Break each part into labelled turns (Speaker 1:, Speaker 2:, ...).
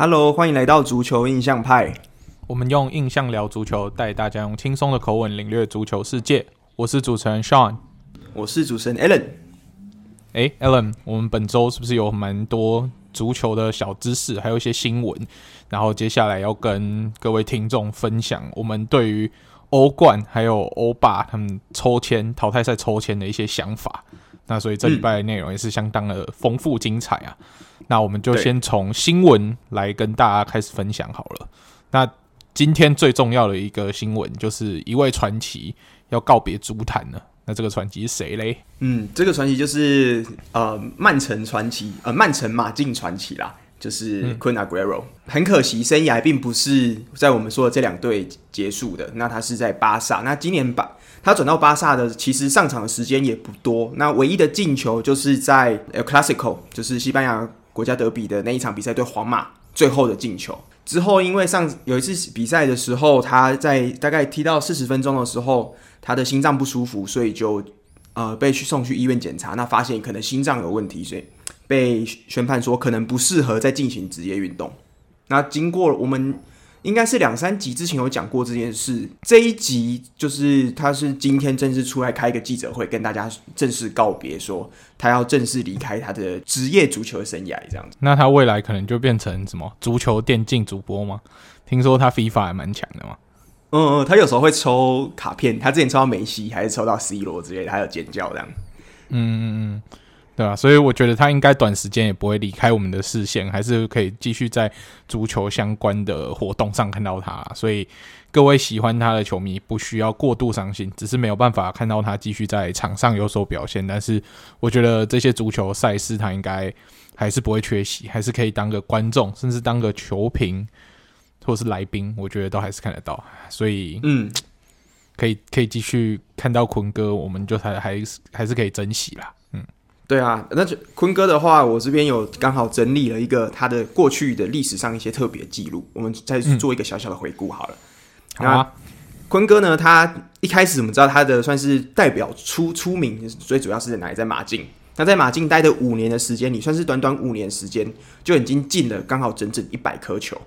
Speaker 1: Hello，欢迎来到足球印象派。
Speaker 2: 我们用印象聊足球，带大家用轻松的口吻领略足球世界。我是主持人 Sean，
Speaker 1: 我是主持人 Alan。
Speaker 2: 哎，Alan，我们本周是不是有蛮多足球的小知识，还有一些新闻？然后接下来要跟各位听众分享我们对于欧冠还有欧霸他们抽签淘汰赛抽签的一些想法。那所以这礼拜的内容也是相当的丰富精彩啊。嗯、那我们就先从新闻来跟大家开始分享好了。那今天最重要的一个新闻就是一位传奇要告别足坛了。那这个传奇是谁嘞？
Speaker 1: 嗯，这个传奇就是呃曼城传奇，呃曼城马竞传奇啦。就是昆阿圭罗，很可惜，生涯并不是在我们说的这两队结束的。那他是在巴萨，那今年巴他转到巴萨的，其实上场的时间也不多。那唯一的进球就是在 El Clasico，就是西班牙国家德比的那一场比赛对皇马最后的进球。之后，因为上有一次比赛的时候，他在大概踢到四十分钟的时候，他的心脏不舒服，所以就呃被去送去医院检查，那发现可能心脏有问题，所以。被宣判说可能不适合再进行职业运动。那经过我们应该是两三集之前有讲过这件事，这一集就是他是今天正式出来开一个记者会，跟大家正式告别，说他要正式离开他的职业足球生涯这样子。
Speaker 2: 那他未来可能就变成什么足球电竞主播吗？听说他 FIFA 还蛮强的嘛。
Speaker 1: 嗯嗯，他有时候会抽卡片，他之前抽到梅西还是抽到 C 罗之类的，还有尖叫这样。
Speaker 2: 嗯嗯嗯。对啊，所以我觉得他应该短时间也不会离开我们的视线，还是可以继续在足球相关的活动上看到他。所以各位喜欢他的球迷不需要过度伤心，只是没有办法看到他继续在场上有所表现。但是我觉得这些足球赛事他应该还是不会缺席，还是可以当个观众，甚至当个球评或是来宾，我觉得都还是看得到。所以嗯，可以可以继续看到坤哥，我们就还还是还是可以珍惜啦。
Speaker 1: 对啊，那就坤哥的话，我这边有刚好整理了一个他的过去的历史上一些特别记录，我们再做一个小小的回顾好了。嗯、那好啊，坤哥呢，他一开始我们知道他的算是代表出出名，最主要是在哪里？在马竞。那在马竞待的五年的时间里，算是短短五年时间就已经进了刚好整整一百颗球。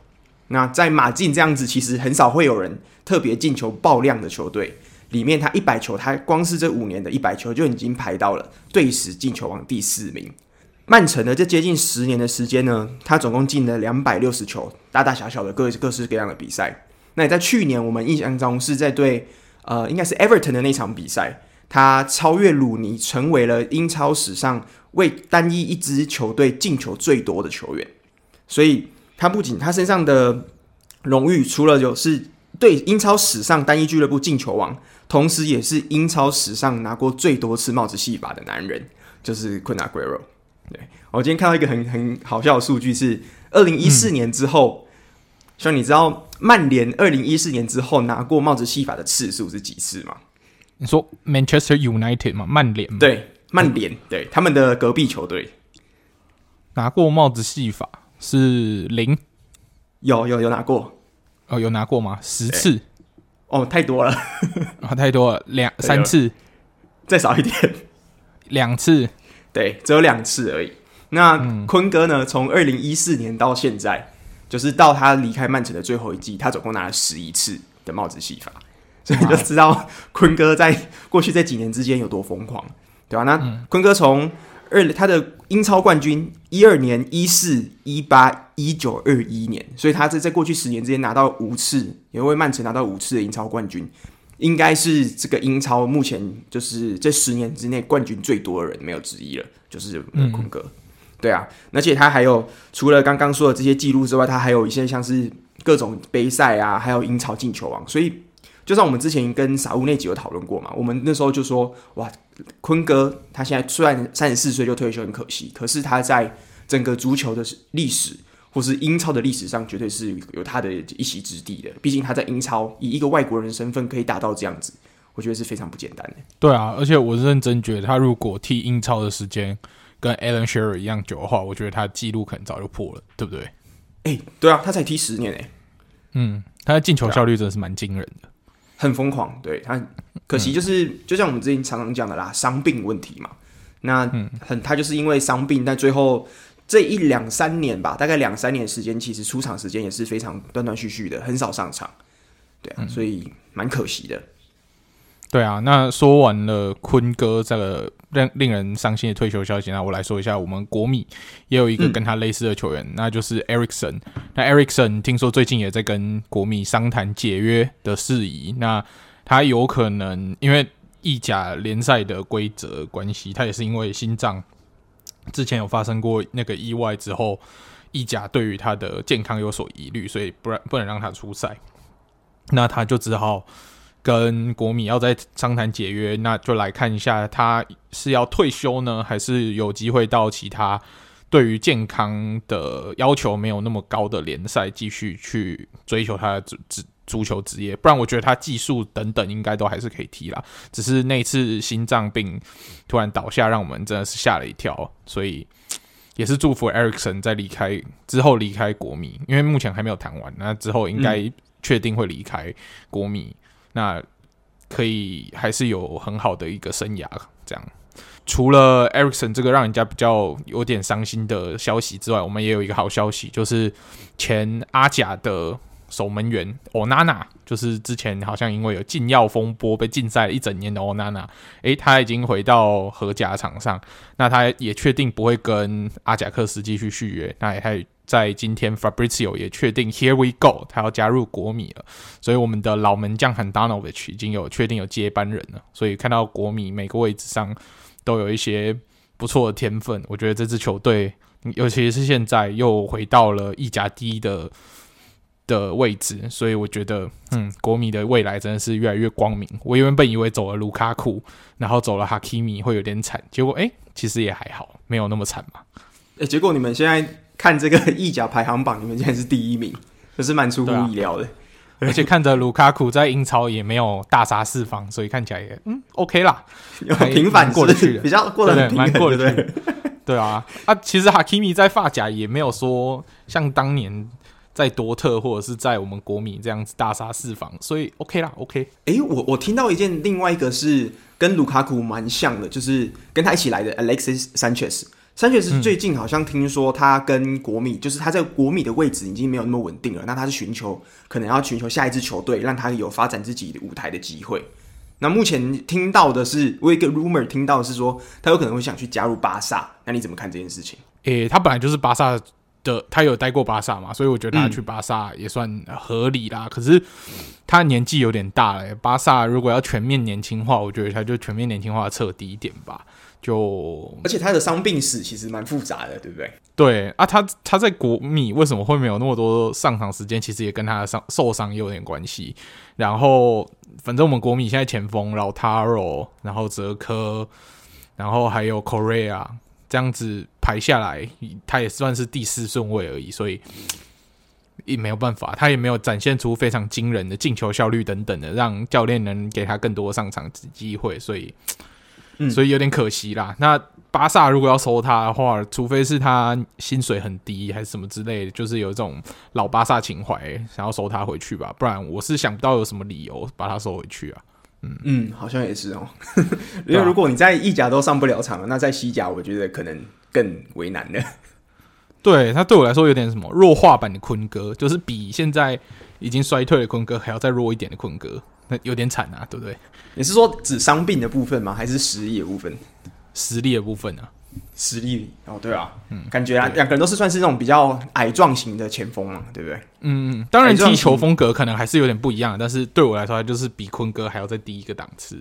Speaker 1: 那在马竞这样子，其实很少会有人特别进球爆量的球队。里面他一百球，他光是这五年的一百球就已经排到了队史进球王第四名。曼城呢，这接近十年的时间呢，他总共进了两百六十球，大大小小的各各式各样的比赛。那也在去年，我们印象中是在对呃，应该是 Everton 的那场比赛，他超越鲁尼，成为了英超史上为单一一支球队进球最多的球员。所以，他不仅他身上的荣誉，除了有是对英超史上单一俱乐部进球王。同时，也是英超史上拿过最多次帽子戏法的男人，就是昆阿圭罗。对，我今天看到一个很很好笑的数据，是二零一四年之后，像、嗯、你知道曼联二零一四年之后拿过帽子戏法的次数是几次吗？
Speaker 2: 你说 Manchester United 吗？曼联？
Speaker 1: 对，曼联，对，他们的隔壁球队
Speaker 2: 拿过帽子戏法是零，
Speaker 1: 有有有拿过，
Speaker 2: 哦，有拿过吗？十次。
Speaker 1: 哦，太多了，
Speaker 2: 啊，太多了，两 三次，
Speaker 1: 再少一点，
Speaker 2: 两次，
Speaker 1: 对，只有两次而已。那、嗯、坤哥呢？从二零一四年到现在，就是到他离开曼城的最后一季，他总共拿了十一次的帽子戏法，所以你就知道坤哥在过去这几年之间有多疯狂，对吧？那、嗯、坤哥从二他的英超冠军一二年、一四、一八、一九、二一年，所以他在在过去十年之间拿到五次，也为曼城拿到五次的英超冠军，应该是这个英超目前就是这十年之内冠军最多的人，没有之一了，就是坤哥。嗯、对啊，而且他还有除了刚刚说的这些记录之外，他还有一些像是各种杯赛啊，还有英超进球王，所以。就像我们之前跟傻物那集有讨论过嘛，我们那时候就说，哇，坤哥他现在虽然三十四岁就退休很可惜，可是他在整个足球的历史或是英超的历史上，绝对是有他的一席之地的。毕竟他在英超以一个外国人的身份可以达到这样子，我觉得是非常不简单的。
Speaker 2: 对啊，而且我认真觉得，他如果踢英超的时间跟 Alan Shearer 一样久的话，我觉得他的记录可能早就破了，对不对？
Speaker 1: 哎、欸，对啊，他才踢十年哎、欸，
Speaker 2: 嗯，他的进球效率真的是蛮惊人的。
Speaker 1: 很疯狂，对他，可惜就是、嗯、就像我们之前常常讲的啦，伤病问题嘛。那很他就是因为伤病，但最后这一两三年吧，大概两三年时间，其实出场时间也是非常断断续续的，很少上场。对啊，嗯、所以蛮可惜的。
Speaker 2: 对啊，那说完了坤哥这个令令人伤心的退休消息，那我来说一下，我们国米也有一个跟他类似的球员，嗯、那就是 Ericsson。那 Ericsson 听说最近也在跟国米商谈解约的事宜，那他有可能因为意甲联赛的规则关系，他也是因为心脏。之前有发生过那个意外之后，意甲对于他的健康有所疑虑，所以不然不能让他出赛。那他就只好跟国米要在商谈解约，那就来看一下他是要退休呢，还是有机会到其他对于健康的要求没有那么高的联赛继续去追求他的职职。足球职业，不然我觉得他技术等等应该都还是可以踢啦。只是那次心脏病突然倒下，让我们真的是吓了一跳。所以也是祝福 Ericsson 在离开之后离开国米，因为目前还没有谈完。那之后应该确定会离开国米，嗯、那可以还是有很好的一个生涯。这样，除了 Ericsson 这个让人家比较有点伤心的消息之外，我们也有一个好消息，就是前阿甲的。守门员欧娜娜，就是之前好像因为有禁药风波被禁赛一整年的欧娜娜，诶，他已经回到荷甲场上，那他也确定不会跟阿贾克斯继续续约，那也在今天 Fabrizio 也确定 Here we go，他要加入国米了，所以我们的老门将 Handanovic 已经有确定有接班人了，所以看到国米每个位置上都有一些不错的天分，我觉得这支球队，尤其是现在又回到了意甲第一的。的位置，所以我觉得，嗯，国米的未来真的是越来越光明。我原本以为走了卢卡库，然后走了哈基米会有点惨，结果哎、其实也还好，没有那么惨嘛。
Speaker 1: 哎、结果你们现在看这个意甲排行榜，你们竟然是第一名，这是蛮出乎意料的。啊、
Speaker 2: 而且看着卢卡库在英超也没有大杀四方，所以看起来也嗯 OK 啦，
Speaker 1: 平凡过得去，比较过得很蛮过得去。对，
Speaker 2: 对啊，啊，其实哈基米在法甲也没有说像当年。在多特或者是在我们国米这样子大杀四方，所以 OK 啦，OK。
Speaker 1: 哎、欸，我我听到一件另外一个是跟卢卡库蛮像的，就是跟他一起来的 Alexis Sanchez。Sanchez 最近好像听说他跟国米，嗯、就是他在国米的位置已经没有那么稳定了，那他是寻求可能要寻求下一支球队，让他有发展自己的舞台的机会。那目前听到的是，我有一个 rumor 听到的是说他有可能会想去加入巴萨，那你怎么看这件事情？
Speaker 2: 诶、欸，他本来就是巴萨。的他有待过巴萨嘛，所以我觉得他去巴萨也算合理啦。嗯、可是他年纪有点大了，巴萨如果要全面年轻化，我觉得他就全面年轻化彻底一点吧。就
Speaker 1: 而且他的伤病史其实蛮复杂的，对不对？
Speaker 2: 对啊，他他在国米为什么会没有那么多上场时间？其实也跟他的伤受伤有点关系。然后反正我们国米现在前锋老塔罗，然后泽科，然后还有 Korea。这样子排下来，他也算是第四顺位而已，所以也没有办法，他也没有展现出非常惊人的进球效率等等的，让教练能给他更多上场机会，所以，所以有点可惜啦。那巴萨如果要收他的话，除非是他薪水很低，还是什么之类的，就是有一种老巴萨情怀，想要收他回去吧，不然我是想不到有什么理由把他收回去啊。
Speaker 1: 嗯嗯，好像也是哦。因为如果你在意甲都上不了场了，那在西甲我觉得可能更为难了。
Speaker 2: 对，他对我来说有点什么弱化版的坤哥，就是比现在已经衰退的坤哥还要再弱一点的坤哥，那有点惨啊，对不对？
Speaker 1: 你是说指伤病的部分吗？还是实力的部分？
Speaker 2: 实力的部分啊。
Speaker 1: 实力哦，对啊，嗯，感觉啊，两个人都是算是那种比较矮壮型的前锋嘛，对不对？
Speaker 2: 嗯，当然踢球风格可能还是有点不一样，但是对我来说，就是比坤哥还要再低一个档次。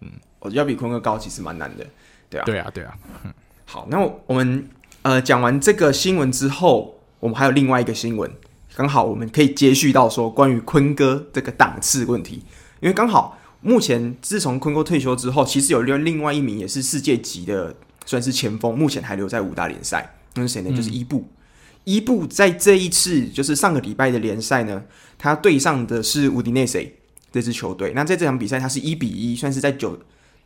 Speaker 2: 嗯，我觉得要比坤哥高，其实蛮难的，对啊，对啊，对啊。嗯，
Speaker 1: 好，那我们呃讲完这个新闻之后，我们还有另外一个新闻，刚好我们可以接续到说关于坤哥这个档次问题，因为刚好目前自从坤哥退休之后，其实有另另外一名也是世界级的。算是前锋，目前还留在五大联赛。那是谁呢？就是伊布。嗯、伊布在这一次，就是上个礼拜的联赛呢，他对上的是乌迪内塞这支球队。那在这场比赛，他是一比一，算是在九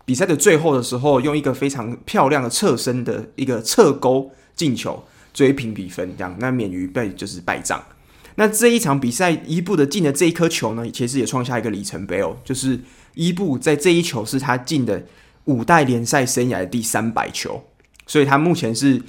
Speaker 1: 比赛的最后的时候，用一个非常漂亮的侧身的一个侧勾进球追平比分，这样那免于被就是败仗。那这一场比赛，伊布的进的这一颗球呢，其实也创下一个里程碑哦，就是伊布在这一球是他进的。五代联赛生涯的第三百球，所以他目前是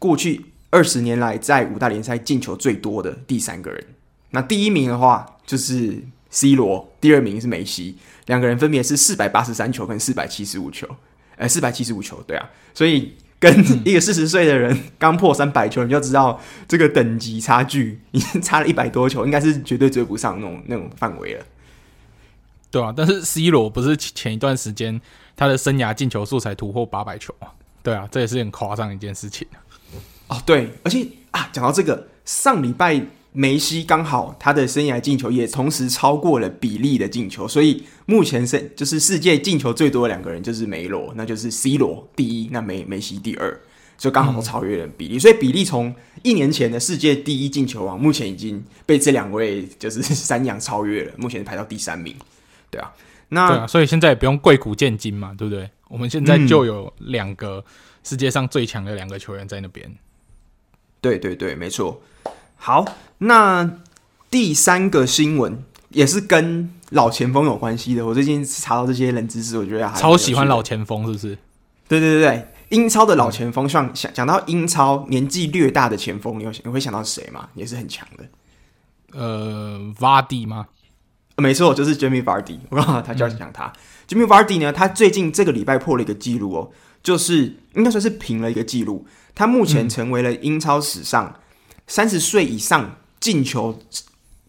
Speaker 1: 过去二十年来在五大联赛进球最多的第三个人。那第一名的话就是 C 罗，第二名是梅西，两个人分别是四百八十三球跟四百七十五球，呃，四百七十五球，对啊，所以跟一个四十岁的人刚破三百球，你就知道这个等级差距已经差了一百多球，应该是绝对追不上那种那种范围了。
Speaker 2: 对啊，但是 C 罗不是前一段时间他的生涯进球数才突破八百球吗？对啊，这也是很夸张的一件事情。
Speaker 1: 哦，对，而且啊，讲到这个，上礼拜梅西刚好他的生涯进球也同时超过了比利的进球，所以目前是就是世界进球最多的两个人就是梅罗，那就是 C 罗第一，那梅梅西第二，就刚好都超越了比利，嗯、所以比利从一年前的世界第一进球王，目前已经被这两位就是 三阳超越了，目前排到第三名。对啊，那
Speaker 2: 对啊，所以现在也不用贵古见今嘛，对不对？我们现在就有两个世界上最强的两个球员在那边。
Speaker 1: 对对对，没错。好，那第三个新闻也是跟老前锋有关系的。我最近查到这些冷知识，我觉得还
Speaker 2: 超喜欢老前锋，是不是？
Speaker 1: 对对对对，英超的老前锋，像想讲到英超年纪略大的前锋，你有你会想到谁吗？也是很强的。
Speaker 2: 呃，瓦迪吗？
Speaker 1: 没错，就是 Jamie Vardy。我刚好他就要讲他。嗯、Jamie Vardy 呢，他最近这个礼拜破了一个记录哦，就是应该算是平了一个记录。他目前成为了英超史上三十岁以上进球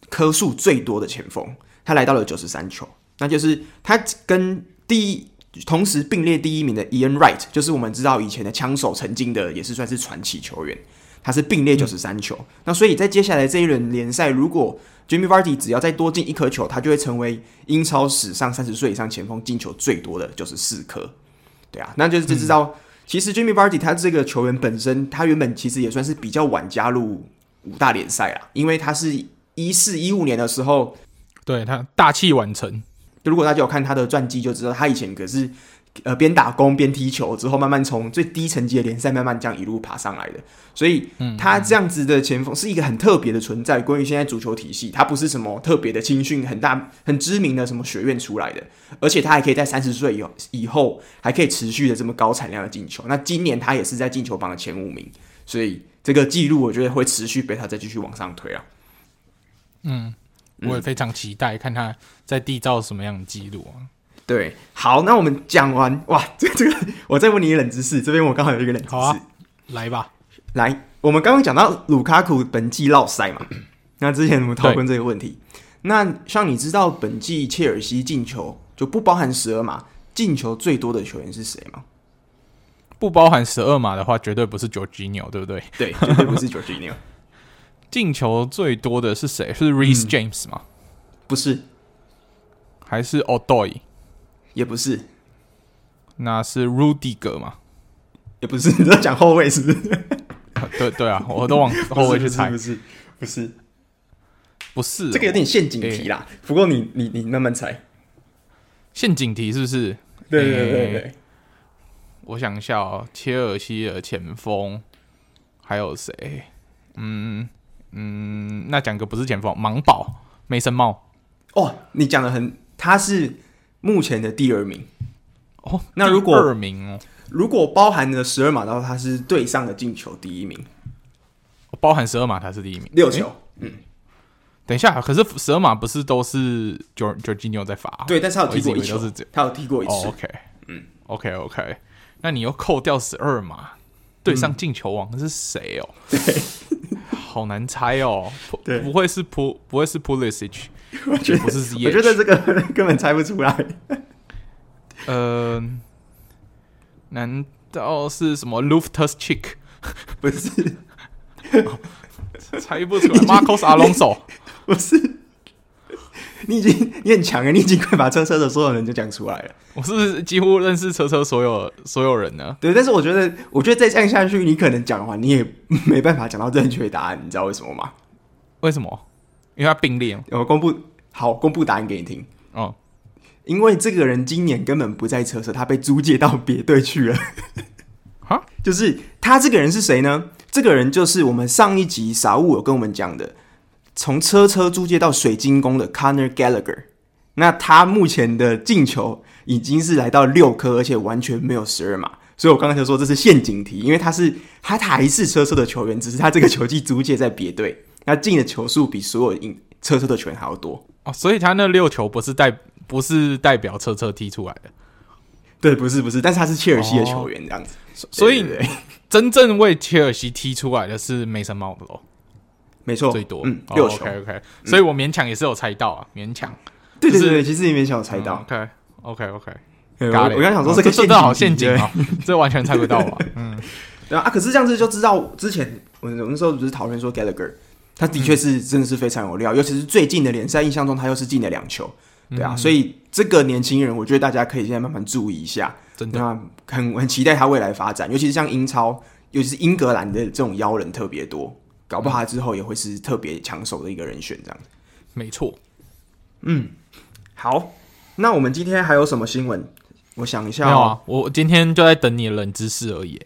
Speaker 1: 颗数最多的前锋，他来到了九十三球。那就是他跟第一同时并列第一名的 Ian Wright，就是我们知道以前的枪手，曾经的也是算是传奇球员。他是并列九十三球。嗯、那所以在接下来这一轮联赛，如果 Jimmy Vardy 只要再多进一颗球，他就会成为英超史上三十岁以上前锋进球最多的，就是四颗。对啊，那就是就知道，嗯、其实 Jimmy Vardy 他这个球员本身，他原本其实也算是比较晚加入五大联赛啦，因为他是一四一五年的时候，
Speaker 2: 对他大器晚成。
Speaker 1: 如果大家有看他的传记，就知道他以前可是。呃，边打工边踢球，之后慢慢从最低层级的联赛慢慢这样一路爬上来的。所以，他这样子的前锋是一个很特别的存在。关于现在足球体系，他不是什么特别的青训很大、很知名的什么学院出来的，而且他还可以在三十岁以后以后还可以持续的这么高产量的进球。那今年他也是在进球榜的前五名，所以这个记录我觉得会持续被他再继续往上推啊。
Speaker 2: 嗯，我也非常期待看他在缔造什么样的记录啊。
Speaker 1: 对，好，那我们讲完哇，这 个这个，我再问你一个冷知识，这边我刚好有一个冷知识，
Speaker 2: 啊、来吧，
Speaker 1: 来，我们刚刚讲到卢卡库本季落赛嘛，那之前我们讨论这个问题，那像你知道本季切尔西进球就不包含十二码进球最多的球员是谁吗？
Speaker 2: 不包含十二码的话，绝对不是 Jorginho，对不对？
Speaker 1: 对，绝对不是 Jorginho。
Speaker 2: 进球最多的是谁？是 Reece James 吗？
Speaker 1: 不是，
Speaker 2: 还是 Odoi？
Speaker 1: 也不是，
Speaker 2: 那是 Rudiger 吗？
Speaker 1: 也不是，你在讲后卫是不是？
Speaker 2: 对对啊，我都往 后卫去猜，
Speaker 1: 不是不是
Speaker 2: 不是，
Speaker 1: 这个有点陷阱题啦。不过你你你慢慢猜，
Speaker 2: 陷阱题是不是？
Speaker 1: 对对对对，
Speaker 2: 我想一下哦，切尔西的前锋还有谁？嗯嗯，那讲个不是前锋，芒宝梅森茂。
Speaker 1: 哦，你讲的很，他是。目前的第二名
Speaker 2: 哦，那如果二名哦，
Speaker 1: 如果包含了十二码的话，他是队上的进球第一名。
Speaker 2: 包含十二码，他是第一名，
Speaker 1: 六球。嗯，
Speaker 2: 等一下，可是十二码不是都是 Jorginho 在罚？
Speaker 1: 对，但是他有踢过一球，
Speaker 2: 是
Speaker 1: 他有踢过一次。
Speaker 2: OK，嗯，OK OK，那你又扣掉十二码，对上进球王是谁哦？
Speaker 1: 对，
Speaker 2: 好难猜哦。
Speaker 1: 对，
Speaker 2: 不会是普，不会是 Pulisic。
Speaker 1: 我觉得不是，我觉得这个 根本猜不出来。
Speaker 2: 呃，难道是什么 Loftus-Cheek？
Speaker 1: 不是，
Speaker 2: 猜不出来。Marcos Alonso
Speaker 1: 不是。你已经你很强啊，你已经快把车车的所有人就讲出来了。
Speaker 2: 我是不是几乎认识车车所有所有人呢？
Speaker 1: 对，但是我觉得，我觉得再这样下去，你可能讲的话，你也没办法讲到正确答案。你知道为什么吗？
Speaker 2: 为什么？因为他并列，
Speaker 1: 我公布好，公布答案给你听
Speaker 2: 哦。
Speaker 1: 因为这个人今年根本不在车车，他被租借到别队去了。
Speaker 2: 哈，
Speaker 1: 就是他这个人是谁呢？这个人就是我们上一集傻物有跟我们讲的，从车车租借到水晶宫的 Conor Gallagher。那他目前的进球已经是来到六颗，而且完全没有十二码，所以我刚才就说这是陷阱题，因为他是他还是车车的球员，只是他这个球技租借在别队，他进的球数比所有车车的球员还要多
Speaker 2: 哦，所以他那六球不是代不是代表车车踢出来的，
Speaker 1: 对，不是不是，但是他是切尔西的球员这样子，
Speaker 2: 哦、所以 真正为切尔西踢出来的是梅森茂的咯，
Speaker 1: 没错，
Speaker 2: 最多
Speaker 1: 嗯六球、
Speaker 2: 哦、，OK OK，所以我勉强也是有猜到啊，勉强。
Speaker 1: 对对对，其实也没想猜到。
Speaker 2: 嗯、OK OK OK，
Speaker 1: 我刚刚想说这个
Speaker 2: 陷阱好陷阱啊，这完全猜不到啊。嗯，
Speaker 1: 对啊，可是这样子就知道之前我那时候不是讨论说 Gallagher，他的确是真的是非常有料，尤其是最近的联赛，印象中他又是进了两球。对啊，所以这个年轻人，我觉得大家可以现在慢慢注意一下，
Speaker 2: 真的，
Speaker 1: 很很期待他未来发展，尤其是像英超，尤其是英格兰的这种妖人特别多，搞不好他之后也会是特别抢手的一个人选，这样。
Speaker 2: 没错，
Speaker 1: 嗯。好，那我们今天还有什么新闻？我想一下、喔。
Speaker 2: 没有啊，我今天就在等你的冷知识而已。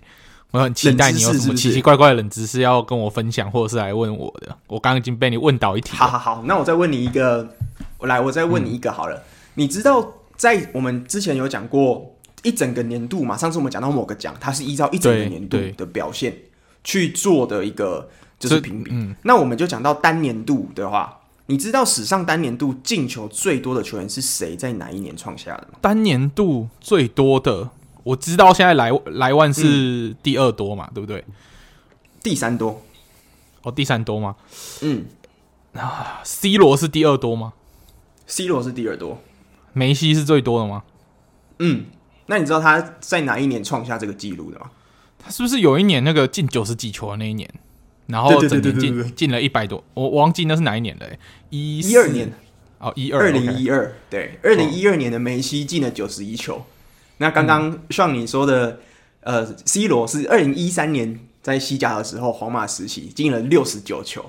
Speaker 2: 我很期待你有什么奇奇怪怪的冷知识要跟我分享，或者是来问我的。我刚刚已经被你问倒一题。
Speaker 1: 好好好，那我再问你一个，我来，我再问你一个好了。嗯、你知道，在我们之前有讲过一整个年度嘛？上次我们讲到某个奖，它是依照一整个年度的表现去做的一个就是评比。嗯，那我们就讲到单年度的话。你知道史上单年度进球最多的球员是谁，在哪一年创下的吗？
Speaker 2: 单年度最多的，我知道现在莱莱万是第二多嘛，嗯、对不对？
Speaker 1: 第三多，
Speaker 2: 哦，第三多吗？
Speaker 1: 嗯，
Speaker 2: 啊，C 罗是第二多吗
Speaker 1: ？C 罗是第二多，
Speaker 2: 梅西是最多的吗？
Speaker 1: 嗯，那你知道他在哪一年创下这个记录的吗？
Speaker 2: 他是不是有一年那个进九十几球的那一年？然后整年进进了一百多，我忘记那是哪一年了，一
Speaker 1: 一二年
Speaker 2: 哦，一二
Speaker 1: 二零一二对，二零一二年的梅西进了九十一球。那刚刚像你说的，呃，C 罗是二零一三年在西甲的时候，皇马时期进了六十九球。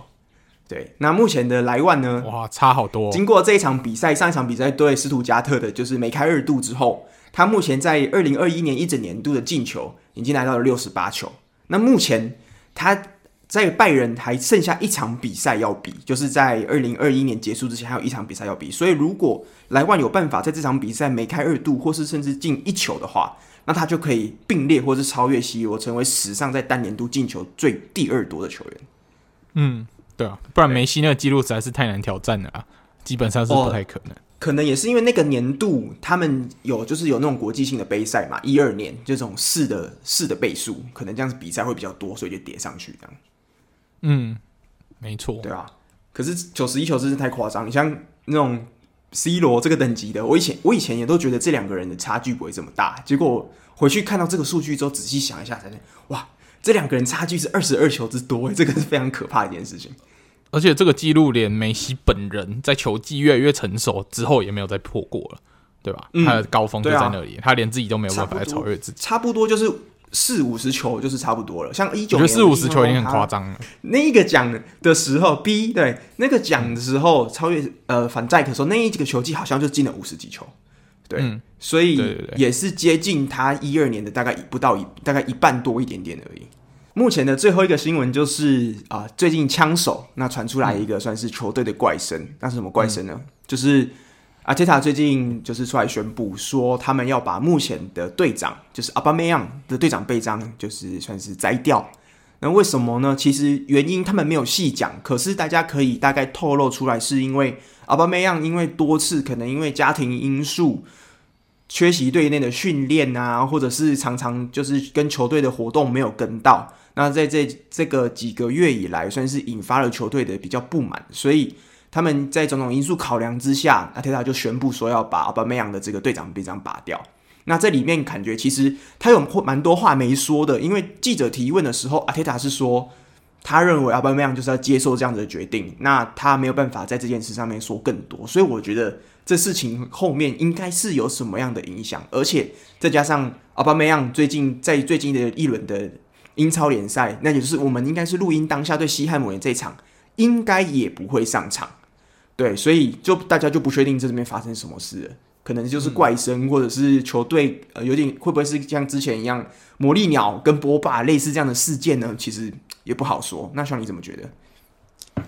Speaker 1: 对，那目前的莱万呢？
Speaker 2: 哇，差好多！
Speaker 1: 经过这一场比赛，上一场比赛对斯图加特的，就是梅开二度之后，他目前在二零二一年一整年度的进球已经来到了六十八球。那目前他。在拜仁还剩下一场比赛要比，就是在二零二一年结束之前还有一场比赛要比。所以如果莱万有办法在这场比赛梅开二度，或是甚至进一球的话，那他就可以并列或是超越 C 罗，成为史上在单年度进球最第二多的球员。
Speaker 2: 嗯，对啊，不然梅西那个记录实在是太难挑战了啊，基本上是不太可能。哦，
Speaker 1: 可能也是因为那个年度他们有就是有那种国际性的杯赛嘛，一二年这种四的四的倍数，可能这样子比赛会比较多，所以就叠上去这样。
Speaker 2: 嗯，没错，
Speaker 1: 对啊。可是九十一球真是太夸张，你像那种 C 罗这个等级的，我以前我以前也都觉得这两个人的差距不会这么大。结果回去看到这个数据之后，仔细想一下，才哇，这两个人差距是二十二球之多，这个是非常可怕的一件事情。
Speaker 2: 而且这个记录连梅西本人在球技越来越成熟之后，也没有再破过了，对吧？嗯、他的高峰就在那里，啊、他连自己都没有办法来超越自己，
Speaker 1: 差不多就是。四五十球就是差不多了，像一九年，
Speaker 2: 我觉得四五十球已经很夸张了。
Speaker 1: 那一个奖的时候，B 对那个奖的时候超越呃反寨克的时候，那一几个球季好像就进了五十几球，对，嗯、所以也是接近他一二年的大概不到一大概一半多一点点而已。目前的最后一个新闻就是啊、呃，最近枪手那传出来一个算是球队的怪声，嗯、那是什么怪声呢？嗯、就是。阿铁塔最近就是出来宣布说，他们要把目前的队长，就是阿巴梅扬的队长臂章，就是算是摘掉。那为什么呢？其实原因他们没有细讲，可是大家可以大概透露出来，是因为阿巴梅扬因为多次可能因为家庭因素缺席队内的训练啊，或者是常常就是跟球队的活动没有跟到。那在这这个几个月以来，算是引发了球队的比较不满，所以。他们在种种因素考量之下，阿铁塔就宣布说要把奥巴梅扬的这个队长臂章拔掉。那这里面感觉其实他有蛮多话没说的，因为记者提问的时候，阿铁塔是说他认为奥巴梅扬就是要接受这样子的决定，那他没有办法在这件事上面说更多。所以我觉得这事情后面应该是有什么样的影响，而且再加上奥巴梅扬最近在最近的一轮的英超联赛，那也就是我们应该是录音当下对西汉姆联这场，应该也不会上场。对，所以就大家就不确定这里面发生什么事了，可能就是怪声，嗯、或者是球队呃有点会不会是像之前一样魔力鸟跟波霸类似这样的事件呢？其实也不好说。那像你怎么觉得？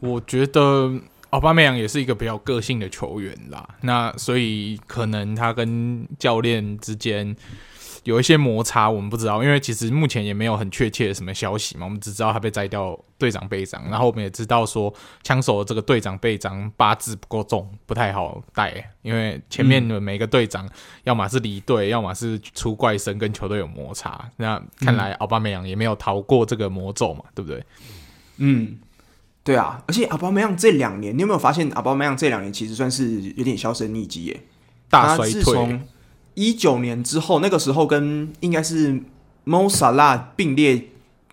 Speaker 2: 我觉得奥巴梅扬也是一个比较个性的球员啦，那所以可能他跟教练之间有一些摩擦，我们不知道，因为其实目前也没有很确切的什么消息嘛，我们只知道他被摘掉队长背章，然后我们也知道说枪手的这个队长背章八字不够重，不太好带，因为前面的每个队长要么是离队，要么是出怪声跟球队有摩擦，那看来奥巴梅扬也没有逃过这个魔咒嘛，对不对？
Speaker 1: 嗯，对啊，而且奥巴梅扬这两年，你有没有发现奥巴梅扬这两年其实算是有点销声匿迹耶，
Speaker 2: 大衰退。
Speaker 1: 一九年之后，那个时候跟应该是 Mo Salah 并列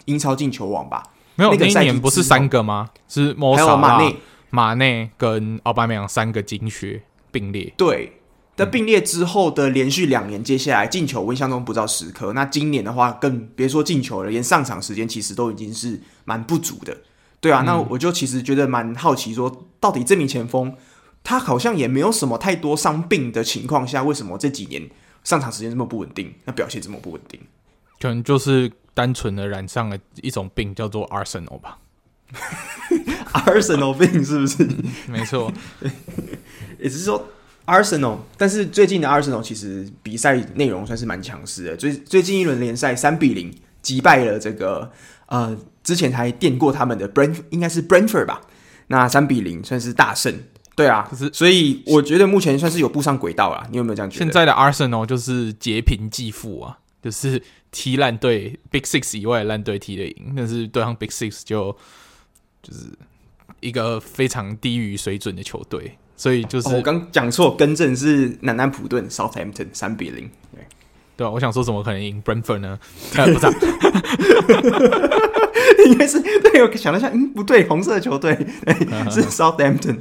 Speaker 1: 英超进球王吧？
Speaker 2: 没有，那，个、那一年不是三个吗？是 Mo Salah、马内、马内跟奥巴梅扬三个金靴并列。
Speaker 1: 对，在并列之后的连续两年，接下来进球我印象中不到十颗。那今年的话，更别说进球了，连上场时间其实都已经是蛮不足的。对啊，嗯、那我就其实觉得蛮好奇，说到底这名前锋。他好像也没有什么太多伤病的情况下，为什么这几年上场时间这么不稳定？那表现这么不稳定？
Speaker 2: 可能就是单纯的染上了一种病，叫做 Arsenal 吧。
Speaker 1: Arsenal 病是不是？
Speaker 2: 没错，
Speaker 1: 也只是说 Arsenal。但是最近的 Arsenal 其实比赛内容算是蛮强势的。最最近一轮联赛三比零击败了这个呃之前还垫过他们的 Brent 应该是 Brentford 吧？那三比零算是大胜。对啊，可是所以我觉得目前算是有步上轨道了。你有没有这样觉得？
Speaker 2: 现在的 Arsenal 就是劫贫济富啊，就是踢烂队 Big Six 以外的烂队踢得赢，但是对上 Big Six 就就是一个非常低于水准的球队，所以就是、哦、
Speaker 1: 我刚讲错，更正是南安普顿 Southampton 三比零。对
Speaker 2: 对啊，我想说怎么可能赢 Brentford 呢？
Speaker 1: 应该是对，我想了一下，嗯，不对，红色的球队是 Southampton，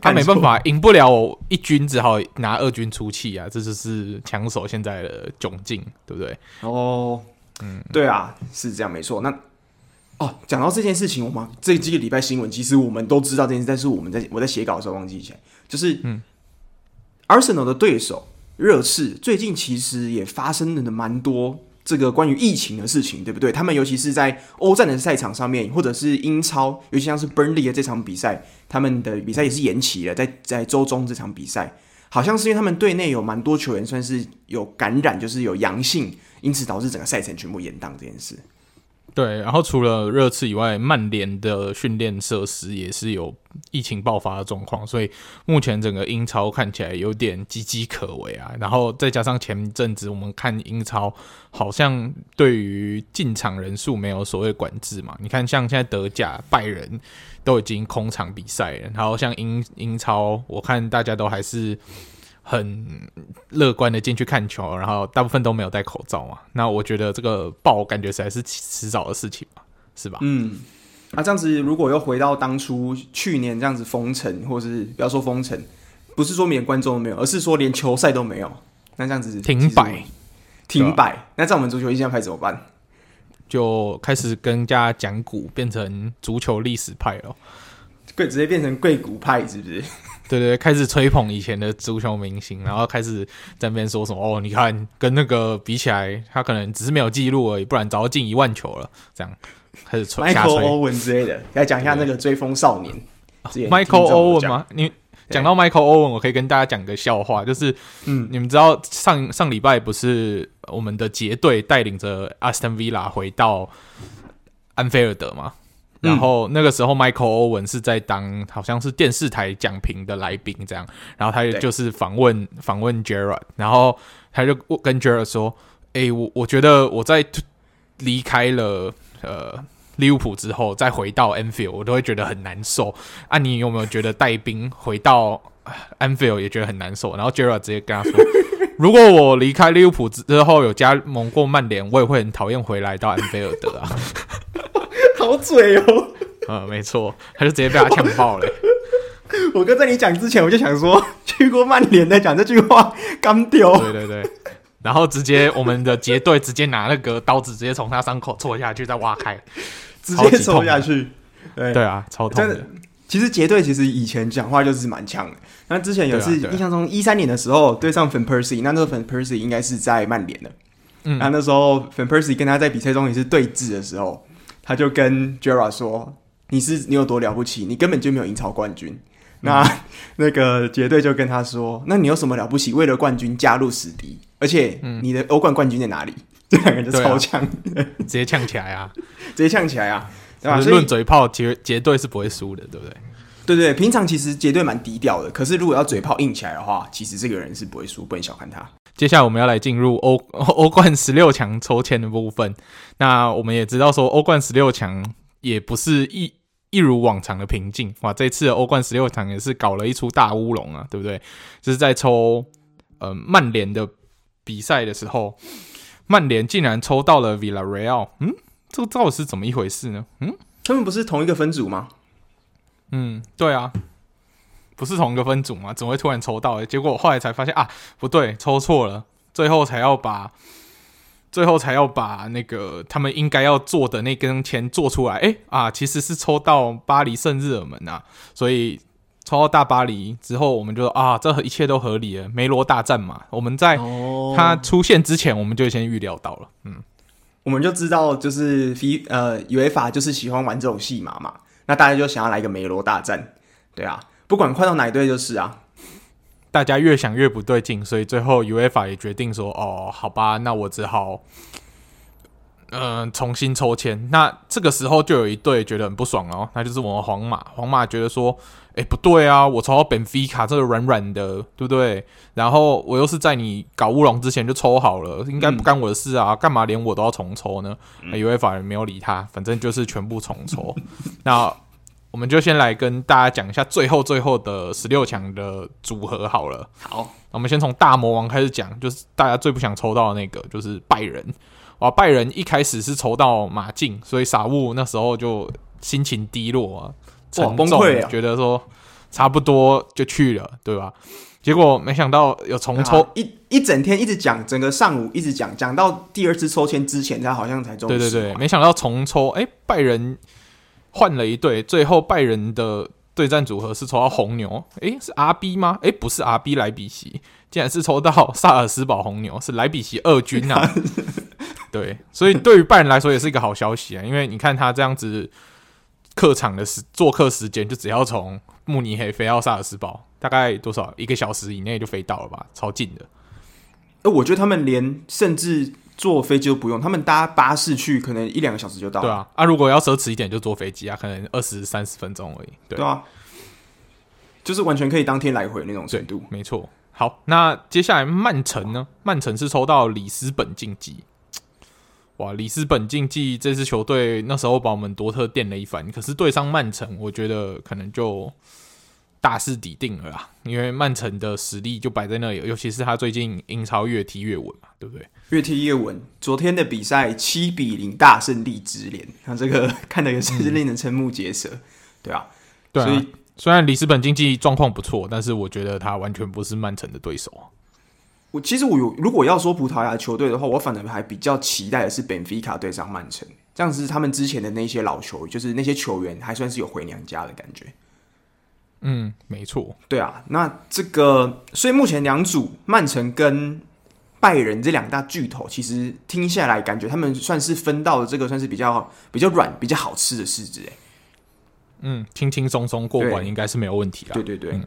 Speaker 2: 他没办法赢不了一军，只好拿二军出气啊，这就是强手现在的窘境，对不对？
Speaker 1: 哦，嗯，对啊，是这样，没错。那哦，讲到这件事情，我们这几个礼拜新闻，其实我们都知道这件事，但是我们在我在写稿的时候忘记起来，就是嗯，Arsenal 的对手热刺最近其实也发生了蛮多。这个关于疫情的事情，对不对？他们尤其是在欧战的赛场上面，或者是英超，尤其像是 Burnley 的这场比赛，他们的比赛也是延期了，在 在周中这场比赛，好像是因为他们队内有蛮多球员算是有感染，就是有阳性，因此导致整个赛程全部延宕这件事。
Speaker 2: 对，然后除了热刺以外，曼联的训练设施也是有疫情爆发的状况，所以目前整个英超看起来有点岌岌可危啊。然后再加上前阵子我们看英超，好像对于进场人数没有所谓管制嘛。你看，像现在德甲拜仁都已经空场比赛了，然后像英英超，我看大家都还是。很乐观的进去看球，然后大部分都没有戴口罩嘛。那我觉得这个爆感觉实在是迟早的事情嘛，是吧？
Speaker 1: 嗯，那、啊、这样子如果又回到当初去年这样子封城，或是不要说封城，不是说连观众都没有，而是说连球赛都没有，那这样子
Speaker 2: 停摆，
Speaker 1: 停摆。那在我们足球印象派怎么办？
Speaker 2: 就开始跟人家讲股，变成足球历史派了，
Speaker 1: 贵直接变成贵股派，是不是？
Speaker 2: 对对，开始吹捧以前的足球明星，然后开始在那边说什么哦，你看跟那个比起来，他可能只是没有记录而已，不然早就进一万球了。这样开始吹
Speaker 1: ，Michael Owen 之类的，来讲一下那个追风少年
Speaker 2: ，Michael Owen 吗？你讲到 Michael Owen，我可以跟大家讲个笑话，就是嗯，你们知道上上礼拜不是我们的杰队带领着 Aston Villa 回到安菲尔德吗？然后那个时候，Michael Owen 是在当好像是电视台讲评的来宾这样，然后他就是访问访问 Gerrard，然后他就跟 Gerrard 说：“诶，我我觉得我在离开了呃利物浦之后，再回到 Anfield，我都会觉得很难受。啊，你有没有觉得带兵回到 Anfield 也觉得很难受？”然后 Gerrard 直接跟他说：“如果我离开利物浦之后有加盟过曼联，我也会很讨厌回来到安菲尔德啊。”
Speaker 1: 好嘴哦！
Speaker 2: 呃，没错，他就直接被他呛爆了。
Speaker 1: 我哥在你讲之前，我就想说，去过曼联的讲这句话，刚丢。
Speaker 2: 对对对，然后直接我们的结队直接拿那个刀子，直接从他伤口戳下去，再挖开，
Speaker 1: 直接戳下去。
Speaker 2: 对对啊，超痛的。的
Speaker 1: 其实捷队其实以前讲话就是蛮呛的。那之前有次印象中一三年的时候对上 Van Persie，那那个 Van Persie 应该是在曼联的。嗯，那那时候 Van Persie 跟他在比赛中也是对峙的时候。他就跟 Gerrard 说：“你是你有多了不起？你根本就没有英超冠军。嗯”那 那个杰队就跟他说：“那你有什么了不起？为了冠军加入死敌，而且你的欧冠冠军在哪里？嗯、这两个人就超强，
Speaker 2: 直接呛起来啊！
Speaker 1: 直接呛起来啊！对吧？
Speaker 2: 论嘴炮，绝绝对是不会输的，对不对？
Speaker 1: 对对，平常其实绝对蛮低调的，可是如果要嘴炮硬起来的话，其实这个人是不会输，不能小看他。
Speaker 2: 接下来我们要来进入欧 欧冠十六强抽签的部分。那我们也知道说，欧冠十六强也不是一一如往常的平静哇！这次的欧冠十六强也是搞了一出大乌龙啊，对不对？就是在抽呃曼联的比赛的时候，曼联竟然抽到了 Villarreal，嗯，这个到底是怎么一回事呢？嗯，
Speaker 1: 他们不是同一个分组吗？
Speaker 2: 嗯，对啊，不是同一个分组嘛？怎么会突然抽到？结果我后来才发现啊，不对，抽错了。最后才要把，最后才要把那个他们应该要做的那根签做出来。哎啊，其实是抽到巴黎圣日耳门啊。所以抽到大巴黎之后，我们就说啊，这一切都合理了。梅罗大战嘛，我们在他出现之前，我们就先预料到了。嗯，
Speaker 1: 我们就知道，就是非呃 UEFA 就是喜欢玩这种戏码嘛。那大家就想要来一个梅罗大战，对啊，不管快到哪一队就是啊。
Speaker 2: 大家越想越不对劲，所以最后 UEFA 也决定说：“哦，好吧，那我只好，嗯、呃，重新抽签。”那这个时候就有一队觉得很不爽哦，那就是我们皇马。皇马觉得说：“哎，不对啊，我抽到本菲卡这个软软的，对不对？然后我又是在你搞乌龙之前就抽好了，应该不干我的事啊，干嘛连我都要重抽呢？”嗯、UEFA 也没有理他，反正就是全部重抽。那。我们就先来跟大家讲一下最后最后的十六强的组合好了。
Speaker 1: 好，
Speaker 2: 我们先从大魔王开始讲，就是大家最不想抽到的那个，就是拜仁。哇，拜仁一开始是抽到马竞，所以傻物那时候就心情低落啊，沉重，
Speaker 1: 崩溃啊，
Speaker 2: 觉得说差不多就去了，对吧？结果没想到有重抽，
Speaker 1: 一一整天一直讲，整个上午一直讲，讲到第二次抽签之前，他好像才中。
Speaker 2: 对对对，没想到重抽，哎，拜仁。换了一队，最后拜仁的对战组合是抽到红牛，诶，是 RB 吗？诶，不是 RB 莱比锡，竟然是抽到萨尔斯堡红牛，是莱比锡二军啊！对，所以对于拜仁来说也是一个好消息啊，因为你看他这样子客场的时做客时间，就只要从慕尼黑飞到萨尔斯堡，大概多少一个小时以内就飞到了吧，超近的。
Speaker 1: 呃，我觉得他们连甚至。坐飞机都不用，他们搭巴士去，可能一两个小时就到了。
Speaker 2: 对啊，啊，如果要奢侈一点，就坐飞机啊，可能二十三十分钟而已。对，
Speaker 1: 对啊，就是完全可以当天来回那种程度。
Speaker 2: 没错。好，那接下来曼城呢？曼城是抽到里斯本竞技。哇，里斯本竞技这支球队那时候把我们多特电了一番，可是对上曼城，我觉得可能就。大势已定了啦，因为曼城的实力就摆在那里，尤其是他最近英超越踢越稳嘛，对不对？
Speaker 1: 越踢越稳。昨天的比赛七比零大胜利之联，那这个 看的也是令人瞠目结舌，嗯、对啊。
Speaker 2: 对啊，
Speaker 1: 所以
Speaker 2: 虽然里斯本经济状况不错，但是我觉得他完全不是曼城的对手。
Speaker 1: 我其实我有，如果要说葡萄牙球队的话，我反而还比较期待的是本菲卡对上曼城，这样子他们之前的那些老球，就是那些球员还算是有回娘家的感觉。
Speaker 2: 嗯，没错，
Speaker 1: 对啊，那这个，所以目前两组曼城跟拜仁这两大巨头，其实听下来感觉他们算是分到了这个算是比较比较软、比较好吃的柿子，哎，
Speaker 2: 嗯，轻轻松松过关应该是没有问题啊。
Speaker 1: 对对对，嗯。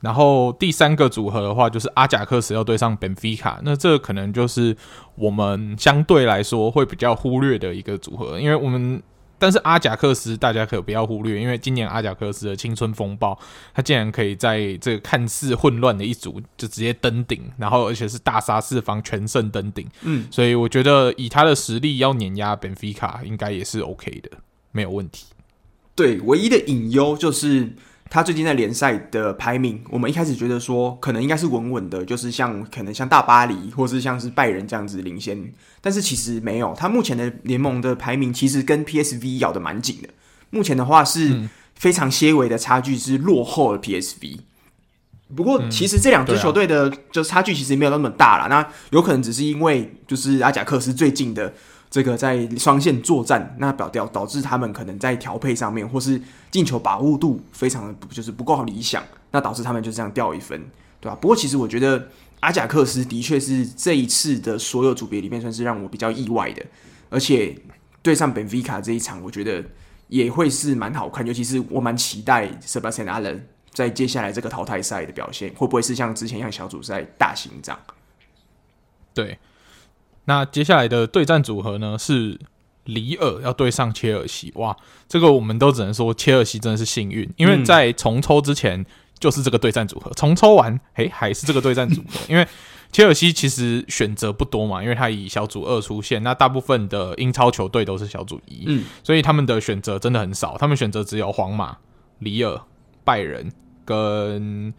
Speaker 2: 然后第三个组合的话，就是阿贾克斯要对上本菲卡，那这可能就是我们相对来说会比较忽略的一个组合，因为我们。但是阿贾克斯，大家可不要忽略，因为今年阿贾克斯的青春风暴，他竟然可以在这个看似混乱的一组就直接登顶，然后而且是大杀四方，全胜登顶。嗯，所以我觉得以他的实力要碾压本菲卡，应该也是 OK 的，没有问题。
Speaker 1: 对，唯一的隐忧就是。他最近在联赛的排名，我们一开始觉得说可能应该是稳稳的，就是像可能像大巴黎或是像是拜仁这样子领先，但是其实没有。他目前的联盟的排名其实跟 PSV 咬得蛮紧的，目前的话是非常些微的差距，是落后了 PSV。不过其实这两支球队的就差距其实没有那么大啦，那有可能只是因为就是阿贾克斯最近的。这个在双线作战，那表掉导致他们可能在调配上面，或是进球把握度非常的就是不够理想，那导致他们就这样掉一分，对吧？不过其实我觉得阿贾克斯的确是这一次的所有组别里面算是让我比较意外的，而且对上本菲卡这一场，我觉得也会是蛮好看，尤其是我蛮期待 Sebastian Haller 在接下来这个淘汰赛的表现，会不会是像之前一样小组赛大心脏？
Speaker 2: 对，那接下来的对战组合呢是里尔要对上切尔西，哇，这个我们都只能说切尔西真的是幸运，因为在重抽之前就是这个对战组合，重抽完，诶，还是这个对战组合，因为。切尔西其实选择不多嘛，因为他以小组二出现，那大部分的英超球队都是小组一，嗯，所以他们的选择真的很少，他们选择只有皇马、里尔、拜仁跟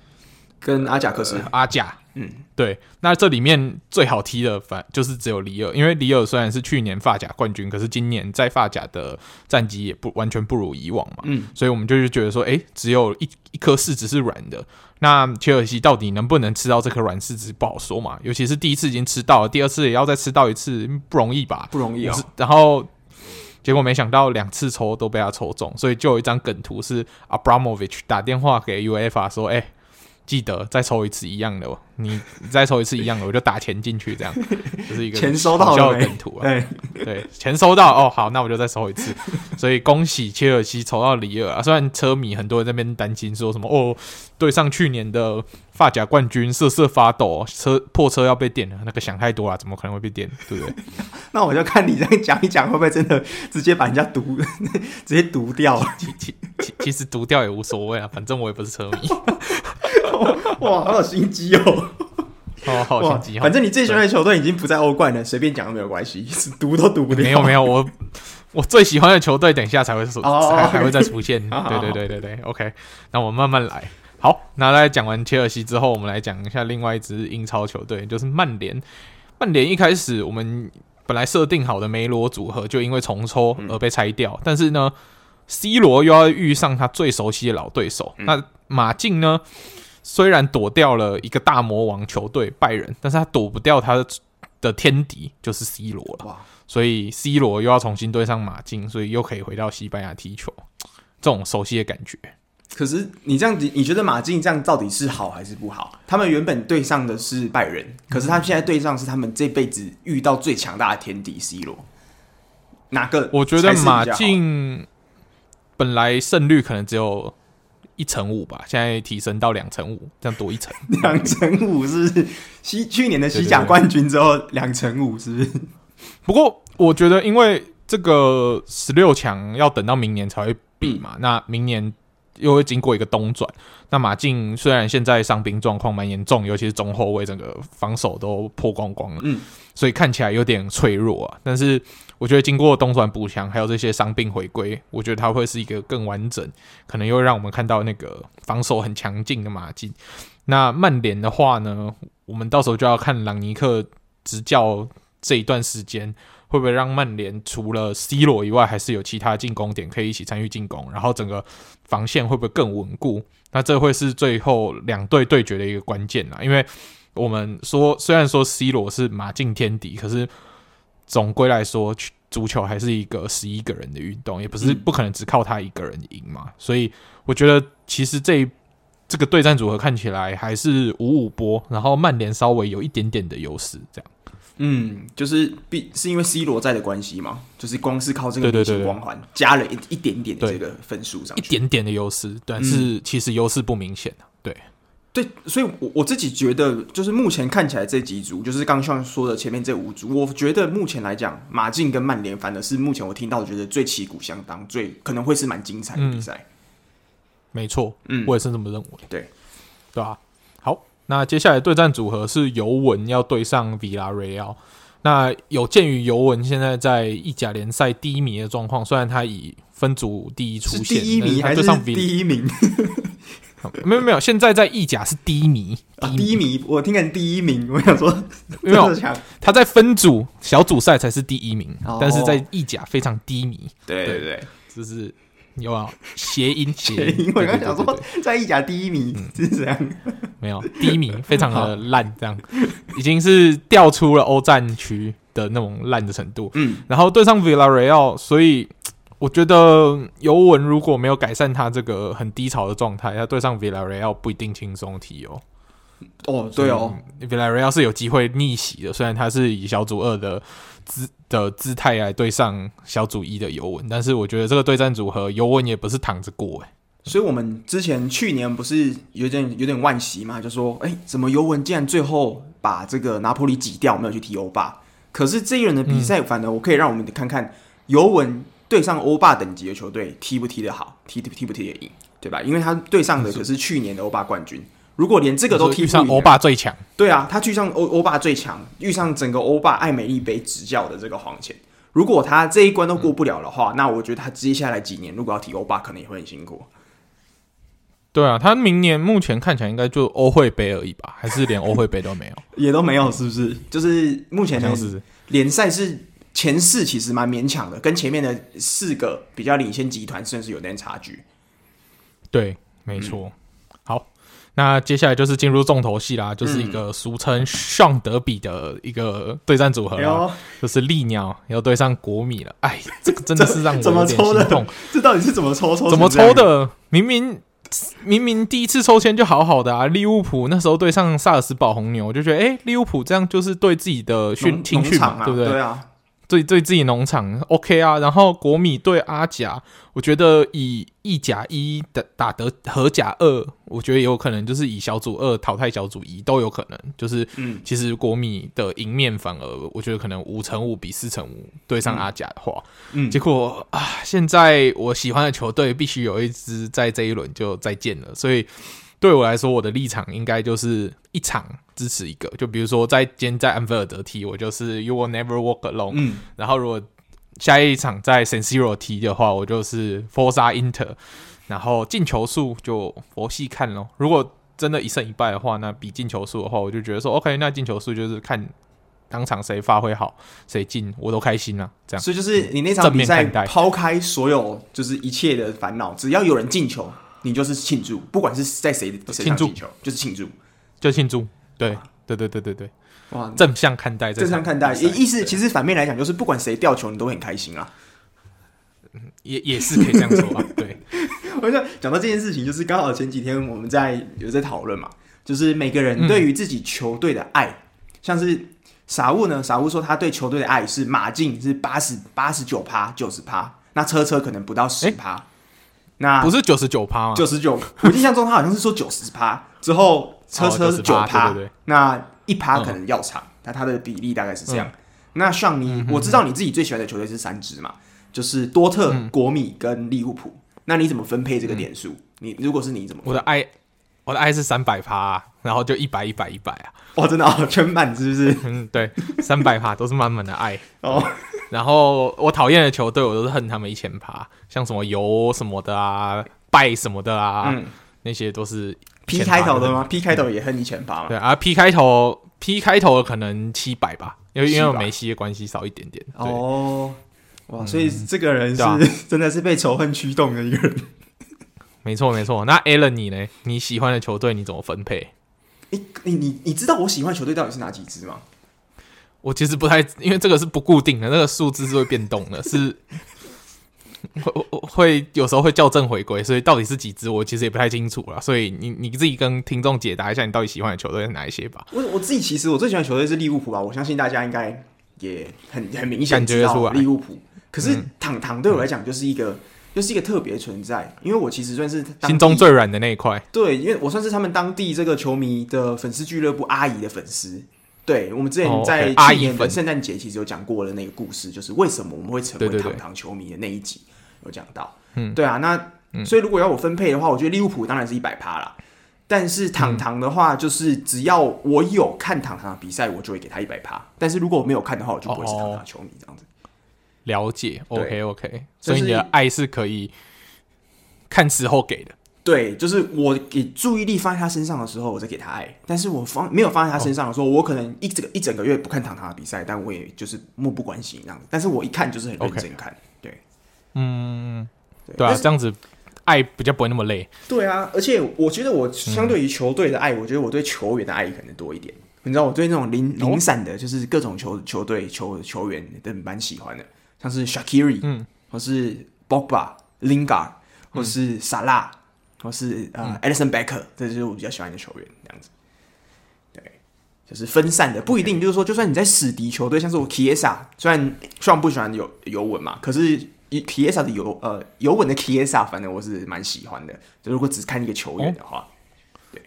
Speaker 1: 跟阿贾克斯、
Speaker 2: 呃、阿贾。嗯，对，那这里面最好踢的反就是只有里尔，因为里尔虽然是去年法甲冠军，可是今年在法甲的战绩也不完全不如以往嘛，嗯，所以我们就是觉得说，诶，只有一一颗柿子是软的，那切尔西到底能不能吃到这颗软柿子不好说嘛，尤其是第一次已经吃到了，第二次也要再吃到一次，不容易吧？
Speaker 1: 不容易啊、哦。
Speaker 2: 然后结果没想到两次抽都被他抽中，所以就有一张梗图是 Abramovich 打电话给 UEFA 说，诶。记得再抽一次一样的，你再抽一次一样的，我就打钱进去，这样 就是一个
Speaker 1: 钱收到了
Speaker 2: 梗图啊。对对，钱收到哦，好，那我就再抽一次。所以恭喜切尔西抽到里尔啊！虽然车迷很多人在那边担心说什么哦，对上去年的发甲冠军瑟瑟发抖，车破车要被电了，那个想太多了，怎么可能会被电？对不对？
Speaker 1: 那我就看你这样讲一讲，会不会真的直接把人家毒 直接毒掉？
Speaker 2: 其其其其实毒掉也无所谓啊，反正我也不是车迷。
Speaker 1: 哇，好有心机哦！
Speaker 2: 哦，好有心机。
Speaker 1: 反正你最喜欢的球队已经不在欧冠了，随便讲都没有关系，读都读不掉。
Speaker 2: 没有没有，我我最喜欢的球队，等一下才会出，才、会再出现。哦、对对对对对，OK。那我们慢慢来。好，那在讲完切尔西之后，我们来讲一下另外一支英超球队，就是曼联。曼联一开始我们本来设定好的梅罗组合，就因为重抽而被拆掉。嗯、但是呢，C 罗又要遇上他最熟悉的老对手，嗯、那马竞呢？虽然躲掉了一个大魔王球队拜仁，但是他躲不掉他的的天敌，就是 C 罗了。哇所以 C 罗又要重新对上马竞，所以又可以回到西班牙踢球，这种熟悉的感觉。
Speaker 1: 可是你这样子，你觉得马竞这样到底是好还是不好？他们原本对上的是拜仁，可是他现在对上是他们这辈子遇到最强大的天敌 C 罗。哪个？
Speaker 2: 我觉得马竞本来胜率可能只有。一成五吧，现在提升到两成五，这样多一层。
Speaker 1: 两成五是西去年的西甲冠军之后两成五，是不是？
Speaker 2: 不过我觉得，因为这个十六强要等到明年才会比嘛，嗯、那明年又会经过一个冬转。那马竞虽然现在伤兵状况蛮严重，尤其是中后卫整个防守都破光光了，嗯，所以看起来有点脆弱啊。但是我觉得经过冬转补强，还有这些伤病回归，我觉得它会是一个更完整，可能又让我们看到那个防守很强劲的马竞。那曼联的话呢，我们到时候就要看朗尼克执教这一段时间，会不会让曼联除了 C 罗以外，还是有其他进攻点可以一起参与进攻，然后整个防线会不会更稳固？那这会是最后两队对决的一个关键啦，因为我们说，虽然说 C 罗是马竞天敌，可是。总归来说，足球还是一个十一个人的运动，也不是不可能只靠他一个人赢嘛。嗯、所以我觉得，其实这这个对战组合看起来还是五五波，然后曼联稍微有一点点的优势，这样。
Speaker 1: 嗯，就是必是因为 C 罗在的关系嘛，就是光是靠这个明星光环加了一一点点的这个分数上，
Speaker 2: 一点点的优势，但是其实优势不明显对。
Speaker 1: 对，所以，我我自己觉得，就是目前看起来这几组，就是刚刚说的前面这五组，我觉得目前来讲，马竞跟曼联反而是目前我听到觉得最旗鼓相当，最可能会是蛮精彩的比赛。嗯、
Speaker 2: 没错，嗯，我也是这么认为。
Speaker 1: 对，
Speaker 2: 对啊。好，那接下来对战组合是尤文要对上 Villarreal。那有鉴于尤文现在在意甲联赛低迷的状况，虽然他以分组第一出现，
Speaker 1: 是第一名还是第一名？
Speaker 2: 没有没有，现在在意甲是低迷，
Speaker 1: 低迷。我听见第一名，我想说
Speaker 2: 没有，他在分组小组赛才是第一名，但是在意甲非常低迷。
Speaker 1: 对对对，
Speaker 2: 就是有啊，谐音
Speaker 1: 谐音。我刚想说，在意甲第一名是这样，
Speaker 2: 没有低迷，非常的烂，这样已经是掉出了欧战区的那种烂的程度。嗯，然后对上 Villarreal，所以。我觉得尤文如果没有改善他这个很低潮的状态，他对上 Villarreal 不一定轻松踢哦。
Speaker 1: 哦，对哦
Speaker 2: ，Villarreal 是有机会逆袭的。虽然他是以小组二的姿的姿态来对上小组一的尤文，但是我觉得这个对战组合尤文也不是躺着过诶。
Speaker 1: 所以我们之前去年不是有点有点惋惜嘛，就说，哎、欸，怎么尤文竟然最后把这个拿坡里挤掉，没有去踢欧霸？可是这一轮的比赛，反而我可以让我们看看尤文对上欧霸等级的球队踢不踢得好，踢踢不踢得赢，对吧？因为他对上的可是去年的欧霸冠军。如果连这个都踢不
Speaker 2: 上欧霸最强，
Speaker 1: 对啊，他去上欧欧霸最强，遇上整个欧霸艾美丽杯执教的这个黄潜，如果他这一关都过不了的话，嗯、那我觉得他接下来几年如果要踢欧霸，可能也会很辛苦。
Speaker 2: 对啊，他明年目前看起来应该就欧会杯而已吧，还是连欧会杯都没有，
Speaker 1: 也都没有，是不是？就是目前是联赛是前四，其实蛮勉强的，跟前面的四个比较领先集团，甚至有点差距。
Speaker 2: 对，没错。嗯、好，那接下来就是进入重头戏啦，就是一个俗称“上德比”的一个对战组合就是利鸟要对上国米了。哎，这个真的是让我 有点心痛。
Speaker 1: 这到底是怎么抽？抽
Speaker 2: 怎么抽的？明明。明明第一次抽签就好好的啊，利物浦那时候对上萨尔斯堡红牛，我就觉得，哎、欸，利物浦这样就是对自己的训情绪嘛，对不对？
Speaker 1: 对啊。
Speaker 2: 对对自己农场 OK 啊，然后国米对阿甲，我觉得以意甲一的打得和甲二，我觉得也有可能就是以小组二淘汰小组一都有可能，就是嗯，其实国米的赢面反而我觉得可能五成五比四成五对上阿甲的话，嗯，结果啊，现在我喜欢的球队必须有一支在这一轮就再见了，所以。对我来说，我的立场应该就是一场支持一个。就比如说，在今天在安菲尔德踢，我就是 You will never walk alone。嗯，然后如果下一场在 San Siro 踢的话，我就是 Forza Inter。然后进球数就佛系看咯。如果真的一胜一败的话，那比进球数的话，我就觉得说 OK，那进球数就是看当场谁发挥好，谁进，我都开心啊。这样，
Speaker 1: 所以就是你那场比赛抛开所有就是一切的烦恼，只要有人进球。你就是庆祝，不管是在谁的庆祝球，就是庆祝，
Speaker 2: 就庆祝。对，对，对，对，对，对。哇，正向看待，
Speaker 1: 正向看待。意思其实反面来讲，就是不管谁掉球，你都很开心啊。
Speaker 2: 也也是可以这样说啊。对，
Speaker 1: 我想讲到这件事情，就是刚好前几天我们在有在讨论嘛，就是每个人对于自己球队的爱，像是傻物呢，傻物说他对球队的爱是马竞是八十八十九趴九十趴，那车车可能不到十趴。那
Speaker 2: 不是九十九趴吗？
Speaker 1: 九十九，我印象中他好像是说九十趴之后车车是九趴，那一趴可能要长，那它的比例大概是这样。那像你，我知道你自己最喜欢的球队是三支嘛，就是多特、国米跟利物浦。那你怎么分配这个点数？你如果是你怎么？
Speaker 2: 我的爱，我的爱是三百趴，然后就一百一百一百啊！
Speaker 1: 哇，真的啊，全满是不是？
Speaker 2: 嗯，对，三百趴都是满满的爱哦。然后我讨厌的球队，我都是恨他们一千趴，像什么油什么的啊，拜什么的啊，嗯、那些都是
Speaker 1: P 开头的吗？P 开头也恨一千趴吗？
Speaker 2: 对啊，P 开头 P 开头的可能七百吧，因为因为梅西的关系少一点点。
Speaker 1: 哦，哇，所以这个人是、嗯啊、真的是被仇恨驱动的一个人。
Speaker 2: 没错没错，那 Alan 你呢？你喜欢的球队你怎么分配？
Speaker 1: 你你你你知道我喜欢球队到底是哪几支吗？
Speaker 2: 我其实不太，因为这个是不固定的，那个数字是会变动的，是 会会有时候会校正回归，所以到底是几支，我其实也不太清楚了。所以你你自己跟听众解答一下，你到底喜欢的球队是哪一些吧？
Speaker 1: 我我自己其实我最喜欢的球队是利物浦吧，我相信大家应该也很很明显知道利物浦。可是糖糖对我来讲就是一个、嗯、就是一个特别存在，因为我其实算是
Speaker 2: 心中最软的那一块。
Speaker 1: 对，因为我算是他们当地这个球迷的粉丝俱乐部阿姨的粉丝。对，我们之前在去年的圣诞节其实有讲过的那个故事，就是为什么我们会成为糖糖球迷的那一集有讲到。嗯，对啊，那所以如果要我分配的话，我觉得利物浦当然是一百趴啦。但是糖糖的话，就是只要我有看糖糖的比赛，我就会给他一百趴。但是如果我没有看的话，我就不会是糖糖球迷这样子。
Speaker 2: 了解，OK OK，所以你的爱是可以看时候给的。
Speaker 1: 对，就是我给注意力放在他身上的时候，我再给他爱；但是我放没有放在他身上的时候，我可能一整个一整个月不看糖糖的比赛，但我也就是漠不关心这样子。但是我一看就是很认真看，Okay. 对，
Speaker 2: 嗯，对啊，这样子爱比较不会那么累。
Speaker 1: 对啊，而且我觉得我相对于球队的爱，嗯、我觉得我对球员的爱可能多一点。你知道，我对那种零零散的，就是各种球球队球球员都蛮喜欢的，像是 Shakiri，嗯，或是 Bogba、Lingard，或是萨拉。或是呃，Alisson Becker，这就是我比较喜欢的球员，这样子。对，就是分散的，不一定就是说，就算你在死敌球队，像是我 Chiesa，虽然虽然不喜欢尤尤文嘛，可是 Chiesa 的尤呃尤文的 Chiesa，反正我是蛮喜欢的。就如果只看一个球员的话，哦、对，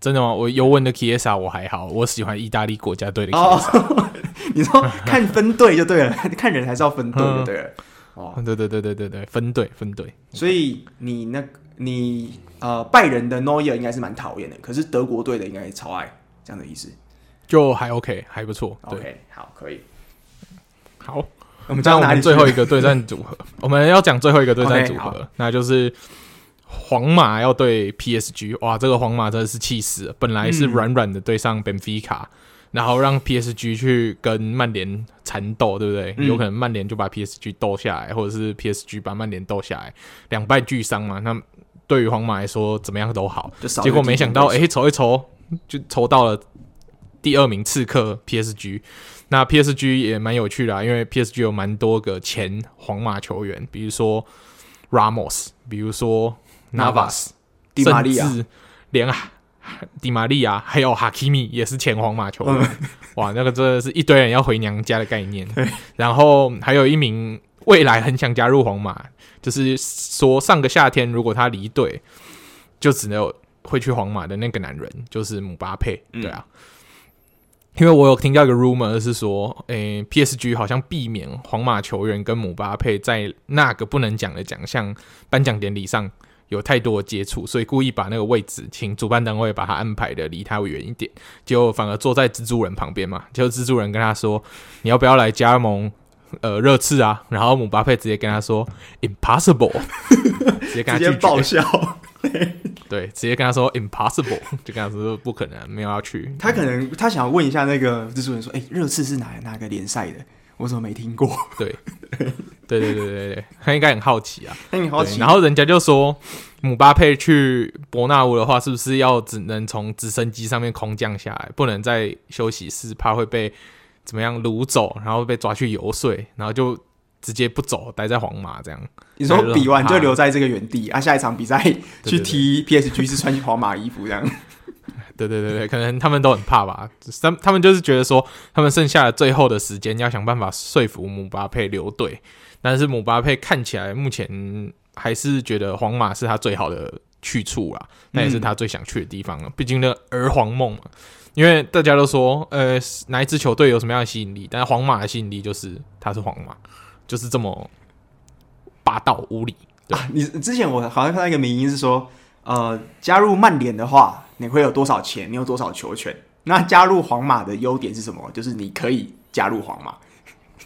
Speaker 2: 真的吗？我尤文的 Chiesa 我还好，我喜欢意大利国家队的。
Speaker 1: 哦、你说看分队就对了，看人还是要分队就对了。哦，
Speaker 2: 对对对对对对，分队分队。
Speaker 1: 所以你那，你呃拜仁的 Neuer 应该是蛮讨厌的，可是德国队的应该是超爱这样的意思，
Speaker 2: 就还 OK，还不错。
Speaker 1: ，OK，好，可以。
Speaker 2: 好，我们讲我们最后一个对战组合，我们要讲最后一个对战组合，okay, 那就是皇马要对 PSG。哇，这个皇马真的是气死了，本来是软软的对上本菲卡。然后让 PSG 去跟曼联缠斗，对不对？嗯、有可能曼联就把 PSG 斗下来，或者是 PSG 把曼联斗下来，两败俱伤嘛。那对于皇马来说，怎么样都好。结果没想到，哎，筹一筹就筹到了第二名刺客 PSG。那 PSG 也蛮有趣的啊，因为 PSG 有蛮多个前皇马球员，比如说 Ramos，比如说 Navas，
Speaker 1: 迪玛利亚，
Speaker 2: 甚至连啊。迪玛利亚还有哈基米也是前皇马球员，嗯、哇，那个真的是一堆人要回娘家的概念。然后还有一名未来很想加入皇马，就是说上个夏天如果他离队，就只能会去皇马的那个男人，就是姆巴佩。对啊，嗯、因为我有听到一个 rumor 是说，诶、，PSG 好像避免皇马球员跟姆巴佩在那个不能讲的奖项颁奖典礼上。有太多的接触，所以故意把那个位置请主办单位把他安排的离他远一点，结果反而坐在蜘蛛人旁边嘛。就蜘蛛人跟他说：“你要不要来加盟呃热刺啊？”然后姆巴佩直接跟他说：“Impossible。”直接跟他拒绝
Speaker 1: 爆笑。
Speaker 2: 对，直接跟他说 “Impossible”，就跟他说不可能，没有要去。
Speaker 1: 他可能他想要问一下那个蜘蛛人说：“哎、欸，热刺是哪哪个联赛的？我怎么没听过？”
Speaker 2: 对。对对对对对，他应该很好奇啊，
Speaker 1: 很好奇。
Speaker 2: 然后人家就说，姆巴佩去伯纳乌的话，是不是要只能从直升机上面空降下来，不能在休息室，怕会被怎么样掳走，然后被抓去游说，然后就直接不走，待在皇马这样。
Speaker 1: 你说比完就留在这个原地啊？下一场比赛去踢 PSG 是穿皇马衣服这样。
Speaker 2: 对对对对，可能他们都很怕吧。他他们就是觉得说，他们剩下的最后的时间要想办法说服姆巴佩留队。但是姆巴佩看起来目前还是觉得皇马是他最好的去处啦，那也是他最想去的地方了。毕竟那儿皇梦嘛，因为大家都说，呃，哪一支球队有什么样的吸引力？但是皇马的吸引力就是他是皇马，就是这么霸道无理。对啊，
Speaker 1: 你之前我好像看到一个名言是说，呃，加入曼联的话，你会有多少钱？你有多少球权？那加入皇马的优点是什么？就是你可以加入皇马。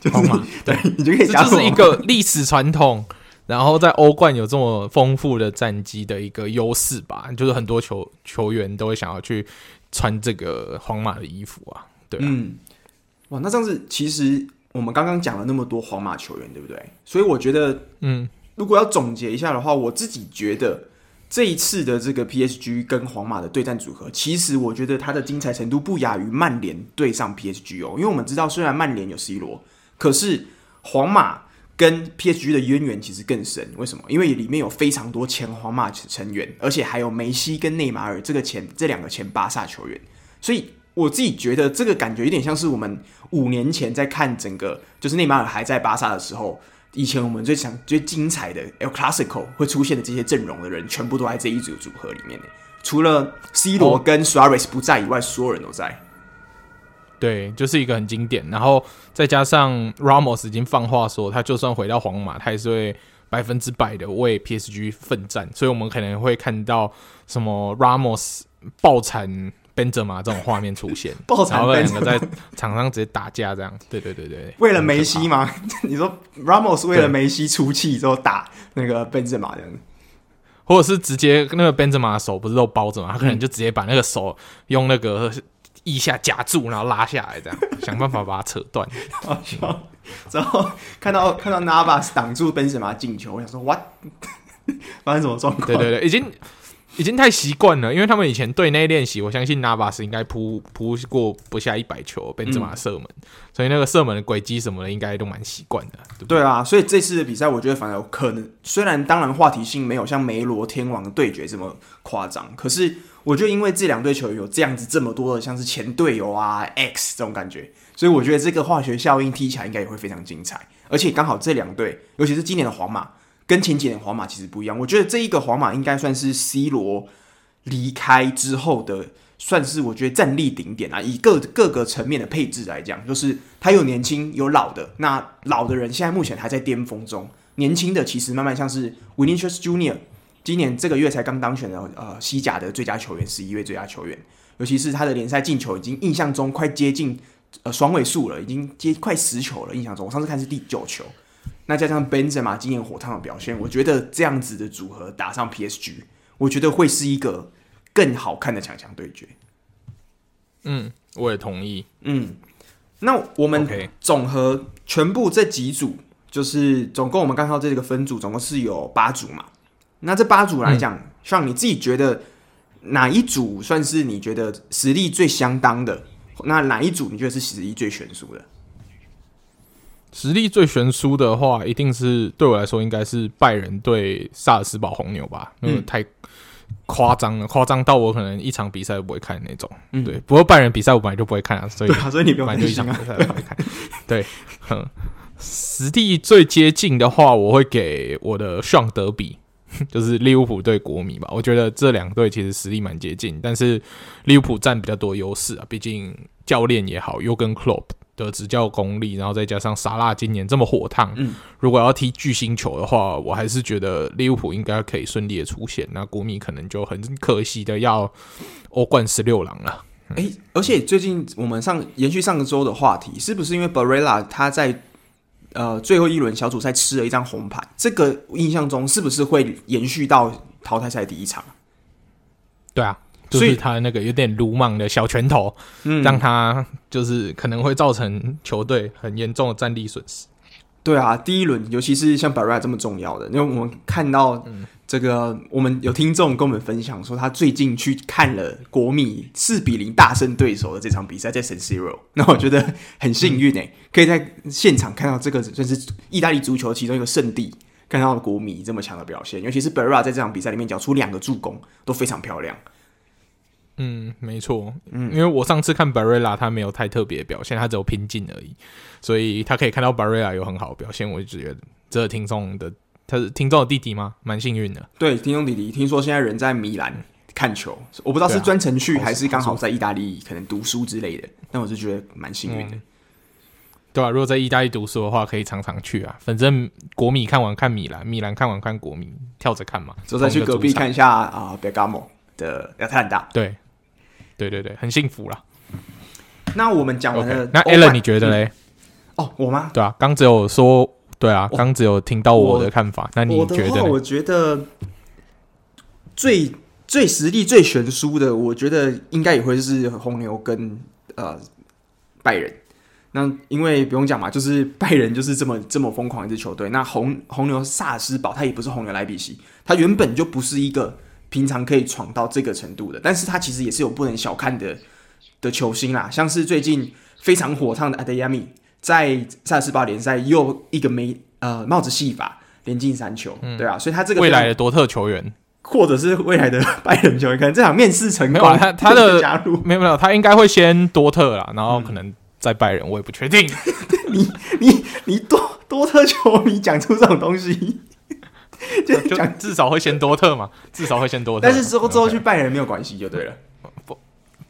Speaker 2: 皇马，
Speaker 1: 对，你就可以加入。
Speaker 2: 这就是一个历史传统，然后在欧冠有这么丰富的战绩的一个优势吧。就是很多球球员都会想要去穿这个皇马的衣服啊，对啊。
Speaker 1: 嗯，哇，那这样子其实我们刚刚讲了那么多皇马球员，对不对？所以我觉得，嗯，如果要总结一下的话，我自己觉得这一次的这个 PSG 跟皇马的对战组合，其实我觉得它的精彩程度不亚于曼联对上 PSG 哦。因为我们知道，虽然曼联有 C 罗。可是皇马跟 PSG 的渊源其实更深，为什么？因为里面有非常多前皇马成员，而且还有梅西跟内马尔这个前这两个前巴萨球员，所以我自己觉得这个感觉有点像是我们五年前在看整个，就是内马尔还在巴萨的时候，以前我们最想最精彩的 El Clasico 会出现的这些阵容的人，全部都在这一组组合里面，除了 C 罗跟 Suarez 不在以外，所有人都在。
Speaker 2: 对，就是一个很经典，然后再加上 Ramos 已经放话说，他就算回到皇马，他也是会百分之百的为 PSG 奋战，所以我们可能会看到什么 Ramos 爆惨 Benzema 这种画面出现，
Speaker 1: 爆惨，
Speaker 2: 然后两个在 场上直接打架这样，对对对对，
Speaker 1: 为了梅西吗？你说 Ramos 为了梅西出气之后打那个 Benzema 这样，
Speaker 2: 或者是直接那个 Benzema 手不是都包着吗？他可能就直接把那个手用那个。腋下夹住，然后拉下来，这样想办法把它扯断。
Speaker 1: 然后看到看到 Navas 挡住 Benzema 进球，我想说 What？发生什么状况？
Speaker 2: 对对对，已经已经太习惯了，因为他们以前队内练习，我相信 Navas 应该扑扑过不下一百球 Benzema 射门，嗯、所以那个射门的轨迹什么的，应该都蛮习惯的
Speaker 1: 对啊，所以这次的比赛，我觉得反而有可能，虽然当然话题性没有像梅罗天王的对决这么夸张，可是。我觉得，因为这两队球员有这样子这么多的像是前队友啊 X 这种感觉，所以我觉得这个化学效应踢起来应该也会非常精彩。而且刚好这两队，尤其是今年的皇马，跟前几年皇马其实不一样。我觉得这一个皇马应该算是 C 罗离开之后的，算是我觉得战力顶点啊。以各各个层面的配置来讲，就是他有年轻有老的，那老的人现在目前还在巅峰中，年轻的其实慢慢像是 Vinicius Junior，今年这个月才刚当选的呃西甲的最佳球员，十一位最佳球员，尤其是他的联赛进球已经印象中快接近。呃，双位数了，已经接快十球了。印象中，我上次看是第九球。那加上 Benzema 今年火烫的表现，我觉得这样子的组合打上 PSG，我觉得会是一个更好看的强强对决。
Speaker 2: 嗯，我也同意。
Speaker 1: 嗯，那我们总和全部这几组，就是总共我们刚刚这个分组总共是有八组嘛？那这八组来讲，像、嗯、你自己觉得哪一组算是你觉得实力最相当的？那哪一组你觉得是实力最悬殊的？
Speaker 2: 实力最悬殊的话，一定是对我来说，应该是拜仁对萨尔斯堡红牛吧？因为太夸张了，夸张到我可能一场比赛都不会看那种。嗯，对。不过拜仁比赛我本来就不会看啊，所以
Speaker 1: 所以你不用担心，
Speaker 2: 一场比赛不会看。对，嗯，实力最接近的话，我会给我的上德比。就是利物浦对国米吧，我觉得这两队其实实力蛮接近，但是利物浦占比较多优势啊，毕竟教练也好，又跟 Klopp 的执教功力，然后再加上萨拉今年这么火烫，嗯，如果要踢巨星球的话，我还是觉得利物浦应该可以顺利的出线，那国米可能就很可惜的要欧冠十六郎了。
Speaker 1: 而且最近我们上延续上个周的话题，是不是因为 Barella 他在？呃，最后一轮小组赛吃了一张红牌，这个印象中是不是会延续到淘汰赛第一场？
Speaker 2: 对啊，所以他那个有点鲁莽的小拳头，嗯，让他就是可能会造成球队很严重的战力损失。
Speaker 1: 对啊，第一轮尤其是像 Barella 这么重要的，因为我们看到，嗯。这个我们有听众跟我们分享说，他最近去看了国米四比零大胜对手的这场比赛，在 San Siro。那我觉得很幸运诶、可以在现场看到这个算是意大利足球其中一个圣地，看到国米这么强的表现。尤其是 barra 在这场比赛里面缴出两个助攻，都非常漂亮。
Speaker 2: 嗯，没错，嗯，因为我上次看 Barella，他没有太特别的表现，他只有拼劲而已，所以他可以看到 Barella 有很好的表现，我就觉得这个听众的。他是听众的弟弟吗？蛮幸运的。
Speaker 1: 对，听众弟弟，听说现在人在米兰看球，我不知道是专程去、啊、还是刚好在意大利可能读书之类的。但我是觉得蛮幸运的、嗯。
Speaker 2: 对啊，如果在意大利读书的话，可以常常去啊。反正国米看完看米兰，米兰看完看国米，跳着看嘛。
Speaker 1: 之后再去隔壁看一下啊，贝加莫的亚特兰大。
Speaker 2: 对，对对对，很幸福啦。
Speaker 1: 那我们讲完了，okay,
Speaker 2: 那 Allen 你觉得嘞、
Speaker 1: 嗯？哦，我吗？
Speaker 2: 对啊，刚只有说。对啊，刚只有听到我的看法，那你觉得？
Speaker 1: 我觉得最最实力最悬殊的，我觉得应该也会是红牛跟呃拜仁。那因为不用讲嘛，就是拜仁就是这么这么疯狂一支球队。那红红牛萨斯堡，他也不是红牛莱比锡，他原本就不是一个平常可以闯到这个程度的。但是他其实也是有不能小看的的球星啦，像是最近非常火烫的阿德亚米。在萨尔斯堡联赛又一个没呃帽子戏法连进三球，嗯，对啊，所以他这个
Speaker 2: 未来的多特球员，
Speaker 1: 或者是未来的拜仁球员，可能这场面试成功，没有
Speaker 2: 他 他的加入。没有没有，他应该会先多特啦，然后可能再拜仁，我也不确定。
Speaker 1: 你你你多多特球迷讲出这种东西，
Speaker 2: 就讲至少会先多特嘛，至少会先多特，
Speaker 1: 但是之后之后去拜仁没有关系就对了。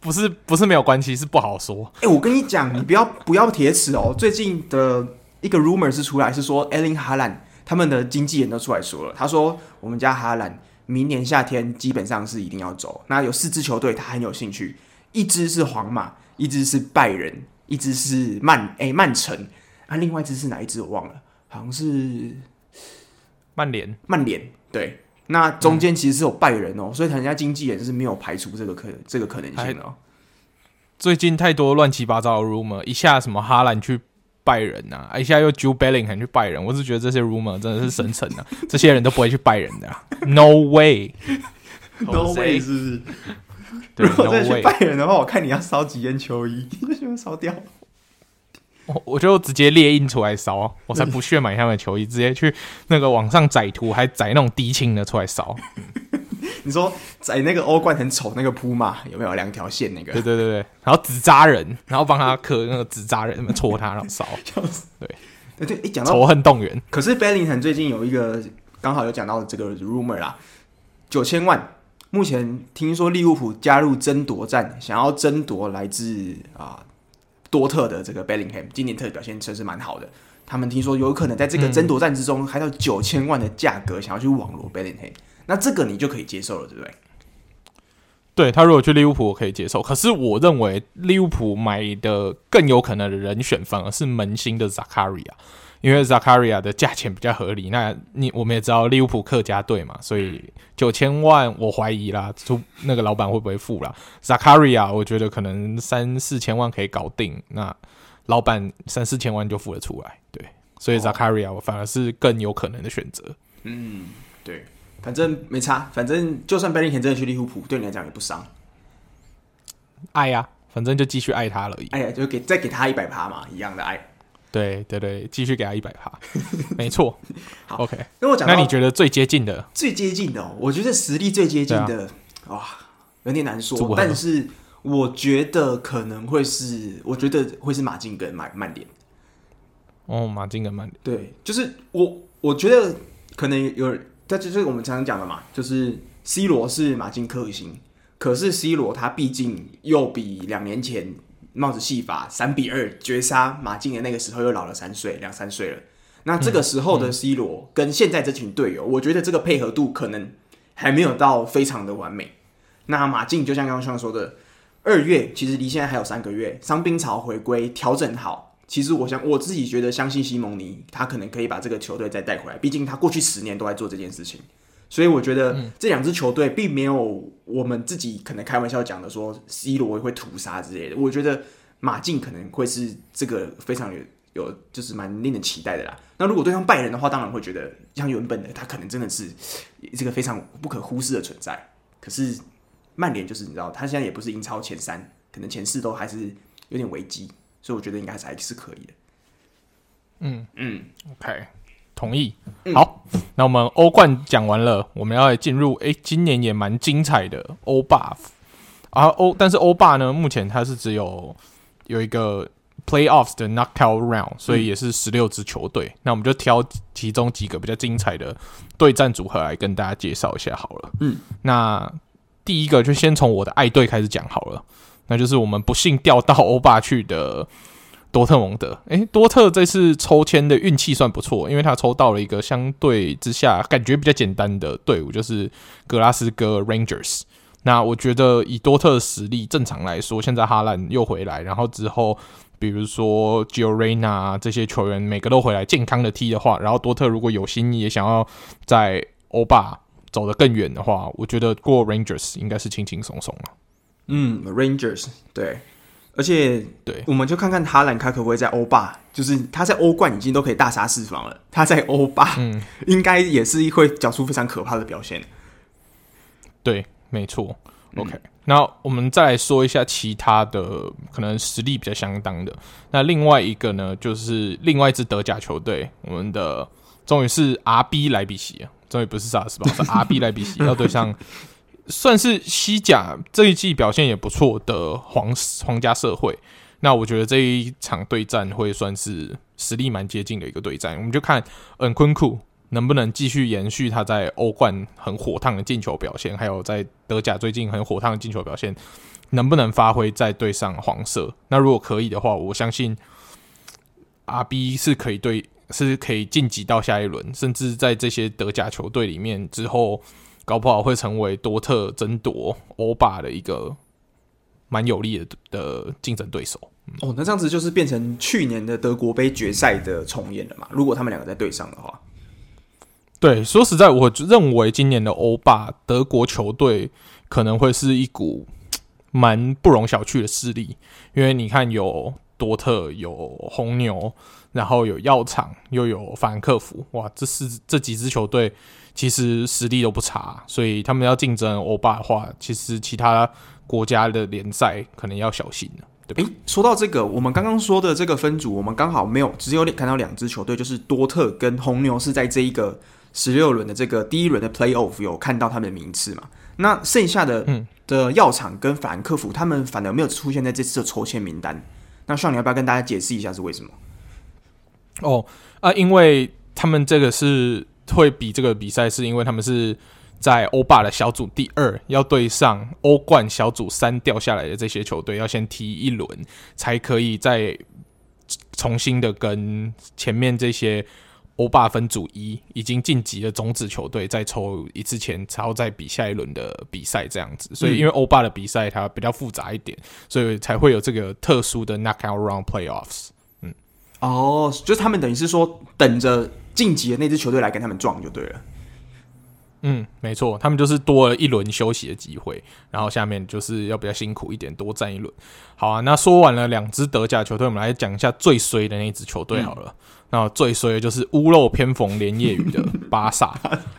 Speaker 2: 不是不是没有关系，是不好说。
Speaker 1: 哎、欸，我跟你讲，你不要不要铁齿哦。最近的一个 rumor 是出来，是说 Erling Haaland 他们的经纪人都出来说了，他说我们家哈兰明年夏天基本上是一定要走。那有四支球队他很有兴趣，一支是皇马，一支是拜仁，一支是曼哎曼城，啊，另外一支是哪一支我忘了，好像是
Speaker 2: 曼联。
Speaker 1: 曼联对。那中间其实是有拜仁哦、所以人家经纪人是没有排除这个可这个可能性哦、喔。
Speaker 2: 最近太多乱七八糟的 rumor，一下什么哈兰去拜仁啊，一下又 Jude Bellingham 去拜仁，我是觉得这些 rumor 真的是神成啊，这些人都不会去拜仁的、啊、，No way，No
Speaker 1: way 是不是？如果再去拜仁的话，我看你要烧几件球衣，你就烧掉。
Speaker 2: 我我就直接列印出来烧，我才不屑买他们的球衣，直接去那个网上载图，还载那种低清的出来烧。
Speaker 1: 你说载那个欧冠很丑那个铺嘛？有没有两条线那个？
Speaker 2: 对对对对，然后纸扎人，然后帮他刻那个纸扎人，戳他，然后烧。对，
Speaker 1: 哎，对，一讲到
Speaker 2: 仇恨动员，
Speaker 1: 可是 Bellingham 最近有一个刚好有讲到这个 rumor 啦，九千万。目前听说利物浦加入争夺战，想要争夺来自啊多特的这个 Bellingham，今年特表现确实蛮好的。他们听说有可能在这个争夺战之中，还到九千万的价格想要去网罗 Bellingham，那这个你就可以接受了，对不对？
Speaker 2: 对，他如果去利物浦，我可以接受。可是我认为利物浦买的更有可能的人选反而是门兴的 Zakaria。因为 Zakaria 的价钱比较合理，那你我们也知道利物浦客家队嘛，所以九千万我怀疑啦，出那个老板会不会付啦？Zakaria 我觉得可能三四千万可以搞定，那老板三四千万就付得出来，对，所以 Zakaria 我反而是更有可能的选择。
Speaker 1: 嗯，对，反正没差，反正就算 Bellingham 真的去利物浦，对你来讲也不伤。
Speaker 2: 爱呀、啊，反正就继续爱他而已。
Speaker 1: 哎呀，就给再给他一百趴嘛，一样的爱。
Speaker 2: 对对对，继续给他一百趴，没错。
Speaker 1: 好
Speaker 2: ，OK。
Speaker 1: 那我讲，
Speaker 2: 那你觉得最接近的？
Speaker 1: 最接近的、哦，我觉得实力最接近的，啊、哇，有点难说。但是我觉得可能会是，我觉得会是马竞跟曼曼联。
Speaker 2: 哦，马竞跟曼联。
Speaker 1: 对，就是我，我觉得可能有，这就是我们常常讲的嘛，就是 C 罗是马竞克星，可是 C 罗他毕竟又比两年前。帽子戏法三比二绝杀马竞的那个时候又老了三岁，两三岁了。那这个时候的 C 罗跟现在这群队友，我觉得这个配合度可能还没有到非常的完美。那马竞就像刚刚说的，二月其实离现在还有三个月，伤兵潮回归，调整好。其实我想我自己觉得，相信西蒙尼他可能可以把这个球队再带回来。毕竟他过去十年都在做这件事情，所以我觉得这两支球队并没有我们自己可能开玩笑讲的说 C 罗会屠杀之类的。我觉得马竞可能会是这个非常有有就是蛮令人期待的啦。那如果对上拜仁的话，当然会觉得像原本的他可能真的是这个非常不可忽视的存在。可是曼联就是你知道，他现在也不是英超前三，可能前四都还是有点危机。所以我觉得应该还是可以的。
Speaker 2: 嗯
Speaker 1: 嗯
Speaker 2: ，OK，同意。好，嗯、那我们欧冠讲完了，我们要来进入诶、欸，今年也蛮精彩的欧霸啊欧，但是欧霸呢，目前它是只有有一个 Playoffs 的 Knockout Round，所以也是十六支球队。嗯、那我们就挑其中几个比较精彩的对战组合来跟大家介绍一下好了。
Speaker 1: 嗯，
Speaker 2: 那第一个就先从我的爱队开始讲好了。那就是我们不幸掉到欧霸去的多特蒙德。诶、多特这次抽签的运气算不错，因为他抽到了一个相对之下感觉比较简单的队伍，就是格拉斯哥 Rangers。那我觉得以多特的实力，正常来说，现在哈兰又回来，然后之后比如说 g i o r e n a 这些球员每个都回来健康的踢的话，然后多特如果有心也想要在欧霸走得更远的话，我觉得过 Rangers 应该是轻轻松松了。
Speaker 1: 嗯，Rangers 对，而且
Speaker 2: 对，
Speaker 1: 我们就看看哈兰他可不可以在欧霸，就是他在欧冠已经都可以大杀四方了，他在欧霸，嗯，应该也是会缴出非常可怕的表现。
Speaker 2: 对，没错。OK，嗯，那我们再来说一下其他的可能实力比较相当的。那另外一个呢，就是另外一支德甲球队，我们的终于是 RB 莱比锡啊，终于不是萨尔斯堡，是 RB 莱比锡要对上。算是西甲这一季表现也不错的皇皇家社会，那我觉得这一场对战会算是实力蛮接近的一个对战。我们就看恩昆库能不能继续延续他在欧冠很火烫的进球表现，还有在德甲最近很火烫的进球表现，能不能发挥再对上黄色？那如果可以的话，我相信 RB 是可以对，是可以晋级到下一轮，甚至在这些德甲球队里面之后。搞不好会成为多特争夺欧霸的一个蛮有力的的竞争对手。
Speaker 1: 哦，那这样子就是变成去年的德国杯决赛的重演了嘛？如果他们两个在对上的话，
Speaker 2: 对，说实在，我认为今年的欧霸德国球队可能会是一股蛮不容小觑的势力，因为你看有多特，有红牛，然后有药厂，又有法兰克福，哇，这是这几支球队。其实实力都不差，所以他们要竞争欧霸的话，其实其他国家的联赛可能要小心了，对吧？诶，
Speaker 1: 说到这个，我们刚刚说的这个分组，我们刚好没有，只有看到两支球队，就是多特跟红牛是在这一个十六轮的这个第一轮的 Playoff 有看到他们的名次嘛？那剩下的的药厂跟法兰克福，他们反而没有出现在这次的抽签名单。那需要你要不要跟大家解释一下是为什么？
Speaker 2: 哦啊，因为他们这个是会比这个比赛，是因为他们是在欧霸的小组第二，要对上欧冠小组三掉下来的这些球队，要先踢一轮，才可以再重新的跟前面这些。欧霸分组一已经晋级的种子球队再抽一次签，然后再比下一轮的比赛这样子。所以因为欧霸的比赛它比较复杂一点，所以才会有这个特殊的 knockout round playoffs。嗯，
Speaker 1: 哦，就是他们等于是说等着晋级的那支球队来跟他们撞就对了。
Speaker 2: 嗯，没错，他们就是多了一轮休息的机会，然后下面就是要比较辛苦一点，多站一轮。好啊，那说完了两支德甲球队，我们来讲一下最衰的那支球队好了。嗯、那最衰的就是屋漏偏逢连夜雨的巴萨。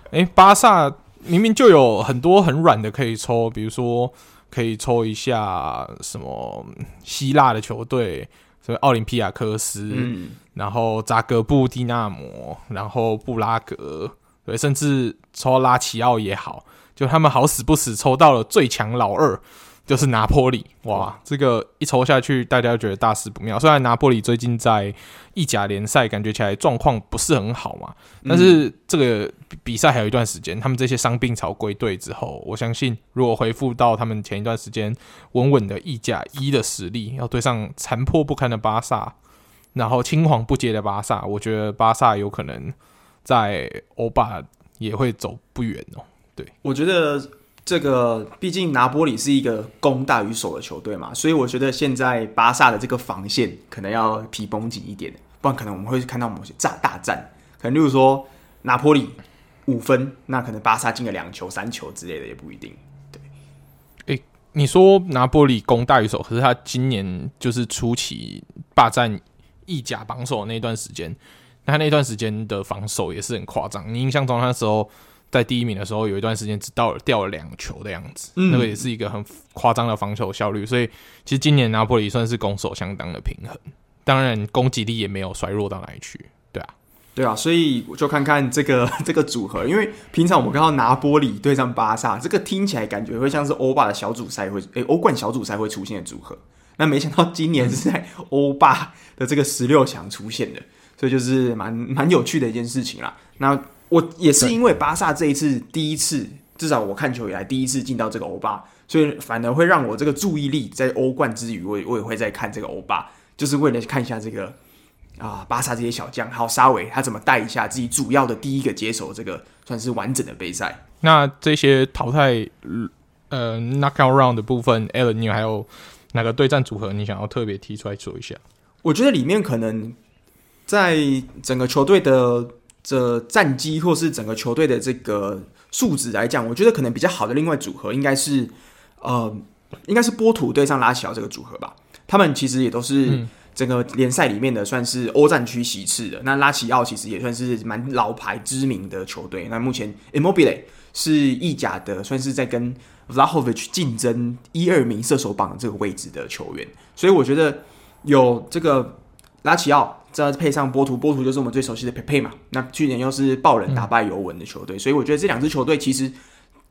Speaker 2: 诶、欸，巴萨明明就有很多很软的可以抽，比如说可以抽一下什么希腊的球队，什么奥林匹亚科斯，嗯、然后扎格布蒂纳摩，然后布拉格。对，甚至抽拉齐奥也好，就他们好死不死抽到了最强老二，就是拿坡里。哇，这个一抽下去，大家觉得大事不妙。虽然拿坡里最近在意甲联赛感觉起来状况不是很好嘛，但是这个比赛还有一段时间，他们这些伤病潮归队之后，我相信如果恢复到他们前一段时间稳稳的意甲一的实力，要对上残破不堪的巴萨，然后青黄不接的巴萨，我觉得巴萨有可能。在欧霸也会走不远哦。对，
Speaker 1: 我觉得这个毕竟拿波里是一个攻大于守的球队嘛，所以我觉得现在巴萨的这个防线可能要皮绷紧一点，不然可能我们会看到某些炸大战。可能例如说拿波里五分，那可能巴萨进了两球、三球之类的也不一定。
Speaker 2: 对，诶，你说拿波里攻大于守，可是他今年就是初期霸占意甲榜首那段时间。他那段时间的防守也是很夸张。你印象中，那时候在第一名的时候，有一段时间只到了掉了两球的样子，嗯、那个也是一个很夸张的防守效率。所以，其实今年拿破里算是攻守相当的平衡，当然攻击力也没有衰弱到哪里去。对啊，
Speaker 1: 对啊，所以我就看看这个 这个组合，因为平常我们看到拿波里对上巴萨，这个听起来感觉会像是欧巴的小组赛会，诶、欸，欧冠小组赛会出现的组合。那没想到今年是在欧巴的这个十六强出现的。所以就是蛮蛮有趣的一件事情啦。那我也是因为巴萨这一次第一次，至少我看球以来第一次进到这个欧巴，所以反而会让我这个注意力在欧冠之余，我我也会在看这个欧巴，就是为了看一下这个啊巴萨这些小将，还有沙维他怎么带一下自己主要的第一个接手这个算是完整的杯赛。
Speaker 2: 那这些淘汰呃 knockout round 的部分，Alan，你还有哪个对战组合你想要特别提出来说一下？
Speaker 1: 我觉得里面可能。在整个球队的这战绩，或是整个球队的这个数值来讲，我觉得可能比较好的另外组合应该是，呃，应该是波图对上拉齐奥这个组合吧。他们其实也都是整个联赛里面的算是欧战区席次的。那拉齐奥其实也算是蛮老牌知名的球队。那目前 Immobile 是意甲的，算是在跟 Vlahovic 竞争一二名射手榜这个位置的球员。所以我觉得有这个拉齐奥。再配上波图，波图就是我们最熟悉的佩佩嘛。那去年又是爆冷打败尤文的球队，嗯、所以我觉得这两支球队其实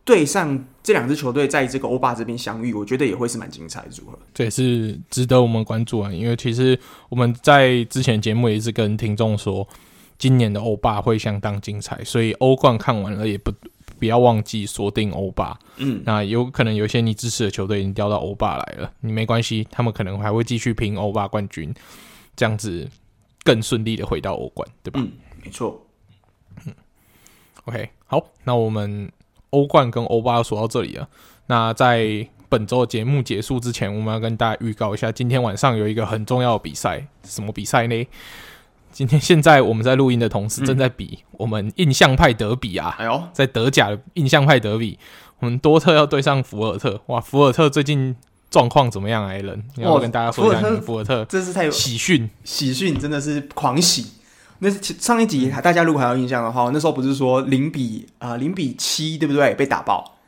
Speaker 1: 对上这两支球队在这个欧霸这边相遇，我觉得也会是蛮精彩的组合。
Speaker 2: 这也是值得我们关注啊，因为其实我们在之前节目也是跟听众说，今年的欧霸会相当精彩，所以欧冠看完了也不不要忘记锁定欧霸。嗯，那有可能有些你支持的球队已经掉到欧霸来了，你没关系，他们可能还会继续拼欧霸冠军，这样子。更顺利的回到欧冠，对吧？
Speaker 1: 嗯，没错。
Speaker 2: 嗯，OK，好，那我们欧冠跟欧巴说到这里了。那在本周的节目结束之前，我们要跟大家预告一下，今天晚上有一个很重要的比赛，什么比赛呢？今天现在我们在录音的同时，正在比我们印象派德比啊！哎呦，在德甲的印象派德比，我们多特要对上福尔特。哇，福尔特最近。状况怎么样，艾伦？你要跟大家说一下，福尔特，
Speaker 1: 这是太有
Speaker 2: 喜讯，
Speaker 1: 喜讯真的是狂喜。那上一集大家如果还有印象的话，那时候不是说零比啊零比七对不对？被打爆，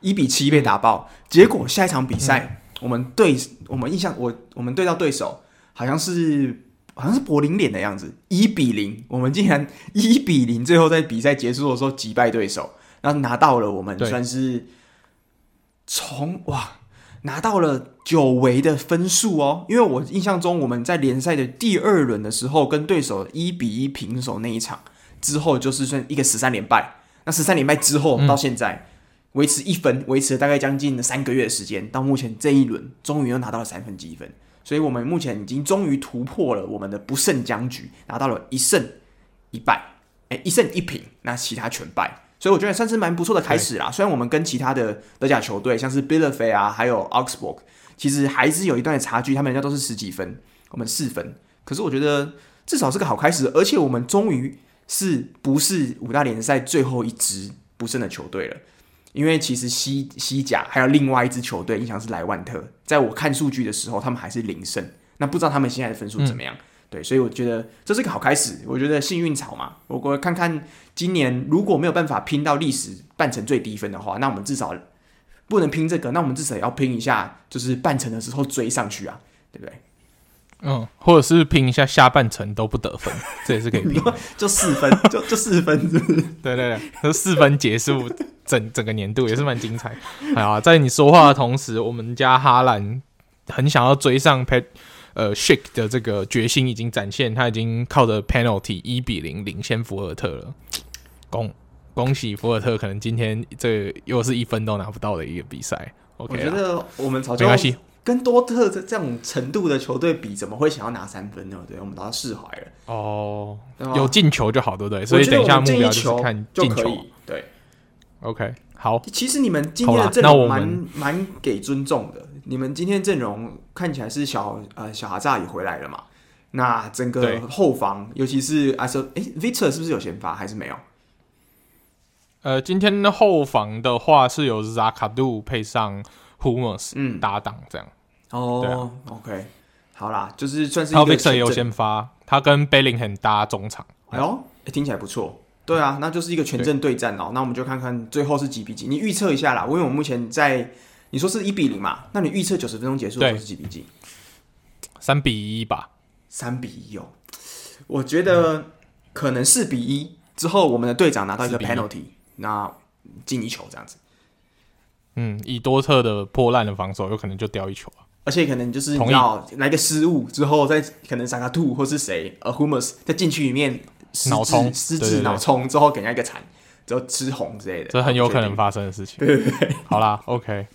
Speaker 1: 一比七被打爆。结果下一场比赛，我们对我们印象我我们对到对手好像是好像是柏林脸的样子，一比零，我们竟然一比零，最后在比赛结束的时候击败对手，然后拿到了我们算是从哇。拿到了久违的分数哦。因为我印象中，我们在联赛的第二轮的时候，跟对手一比一平手那一场之后，就是算一个十三连败。那十三连败之后到现在。嗯维持一分，维持了大概将近三个月的时间，到目前这一轮终于又拿到了三分积分，所以我们目前已经终于突破了我们的不胜僵局，拿到了一胜一败，哎，一胜一平，那其他全败，所以我觉得算是蛮不错的开始啦。虽然我们跟其他的德甲球队，像是 Bielefeld 啊，还有 Augsburg，其实还是有一段的差距，他们人家都是十几分，我们四分，可是我觉得至少是个好开始，而且我们终于是不是五大联赛最后一支不胜的球队了。因为其实西西甲还有另外一支球队，印象是莱万特，在我看数据的时候，他们还是零胜。那不知道他们现在的分数怎么样？嗯、对，所以我觉得这是个好开始。我觉得幸运草嘛，我我看看今年如果没有办法拼到历史半程最低分的话，那我们至少不能拼这个，那我们至少也要拼一下，就是半程的时候追上去啊，对不对？
Speaker 2: 嗯，或者是拼一下下半程都不得分，这也是可以拼，
Speaker 1: 就四分，就就四分是不是，
Speaker 2: 对对对，就四分结束整整个年度也是蛮精彩。哎啊，在你说话的同时，我们家哈兰很想要追上 Pet 呃 Schick 的这个决心已经展现，他已经靠着 penalty 一比零领先福尔特了。恭恭喜福尔特，可能今天这又是一分都拿不到的一个比赛。OK，
Speaker 1: 我觉得我们没关系。跟多特这这种程度的球队比，怎么会想要拿三分呢？对，我们都要释怀了。
Speaker 2: 哦，有进球就好，对不对？所以等一下目标就是看进球。
Speaker 1: 对
Speaker 2: ，OK，好。
Speaker 1: 其实你们今天的阵容蛮蛮给尊重的。你们今天阵容看起来是小呃小哈扎也回来了嘛？那整个后防，尤其是阿瑟，哎，Victor 是不是有先发还是没有？
Speaker 2: 呃，今天的后防的话是有 Zagadou 配上 Hummels 嗯搭档这样。
Speaker 1: 哦、oh，OK，好啦，就是算是。
Speaker 2: 他 Victor 也有先发，他跟 Bellingham 搭中场。
Speaker 1: 哎呦，欸、听起来不错。对啊，那就是一个全阵对战哦。那我们就看看最后是几比几？你预测一下啦，因为我目前在你说是一比零嘛，那你预测九十分钟结束的时候是几比几？
Speaker 2: 三比一吧。
Speaker 1: 三比一哦，我觉得可能四比一之后，我们的队长拿到一个 penalty，那进一球这样子。
Speaker 2: 嗯，以多特的破烂的防守，有可能就掉一球啊。
Speaker 1: 而且可能就是要来个失误之后，再可能杀个兔或是谁，呃，Hummels 在禁区里面
Speaker 2: 脑冲
Speaker 1: 失智脑冲之后给人家一个铲，之后吃红之类的，
Speaker 2: 这很有可能发生的事情。对对对，好啦，OK，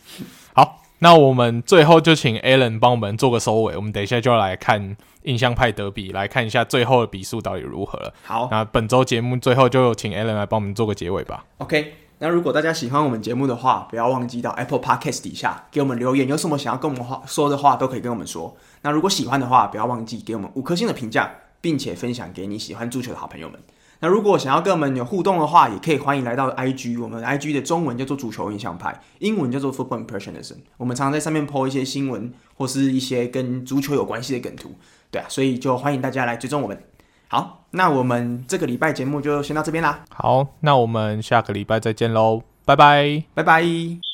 Speaker 2: 好，那我们最后就请 Alan 帮我们做个收尾，我们等一下就要来看印象派德比，来看一下最后的比数到底如何了。
Speaker 1: 好，
Speaker 2: 那本周节目最后就请 Alan 来帮我们做个结尾吧。
Speaker 1: OK。那如果大家喜欢我们节目的话，不要忘记到 Apple Podcast 底下给我们留言，有什么想要跟我们话说的话，都可以跟我们说。那如果喜欢的话，不要忘记给我们五颗星的评价，并且分享给你喜欢足球的好朋友们。那如果想要跟我们有互动的话，也可以欢迎来到 IG，我们 IG 的中文叫做足球印象派，英文叫做 Football Impressionism。我们常常在上面 po 一些新闻或是一些跟足球有关系的梗图，对啊，所以就欢迎大家来追踪我们。好，那我们这个礼拜节目就先到这边啦。
Speaker 2: 好，那我们下个礼拜再见喽，拜拜，
Speaker 1: 拜拜。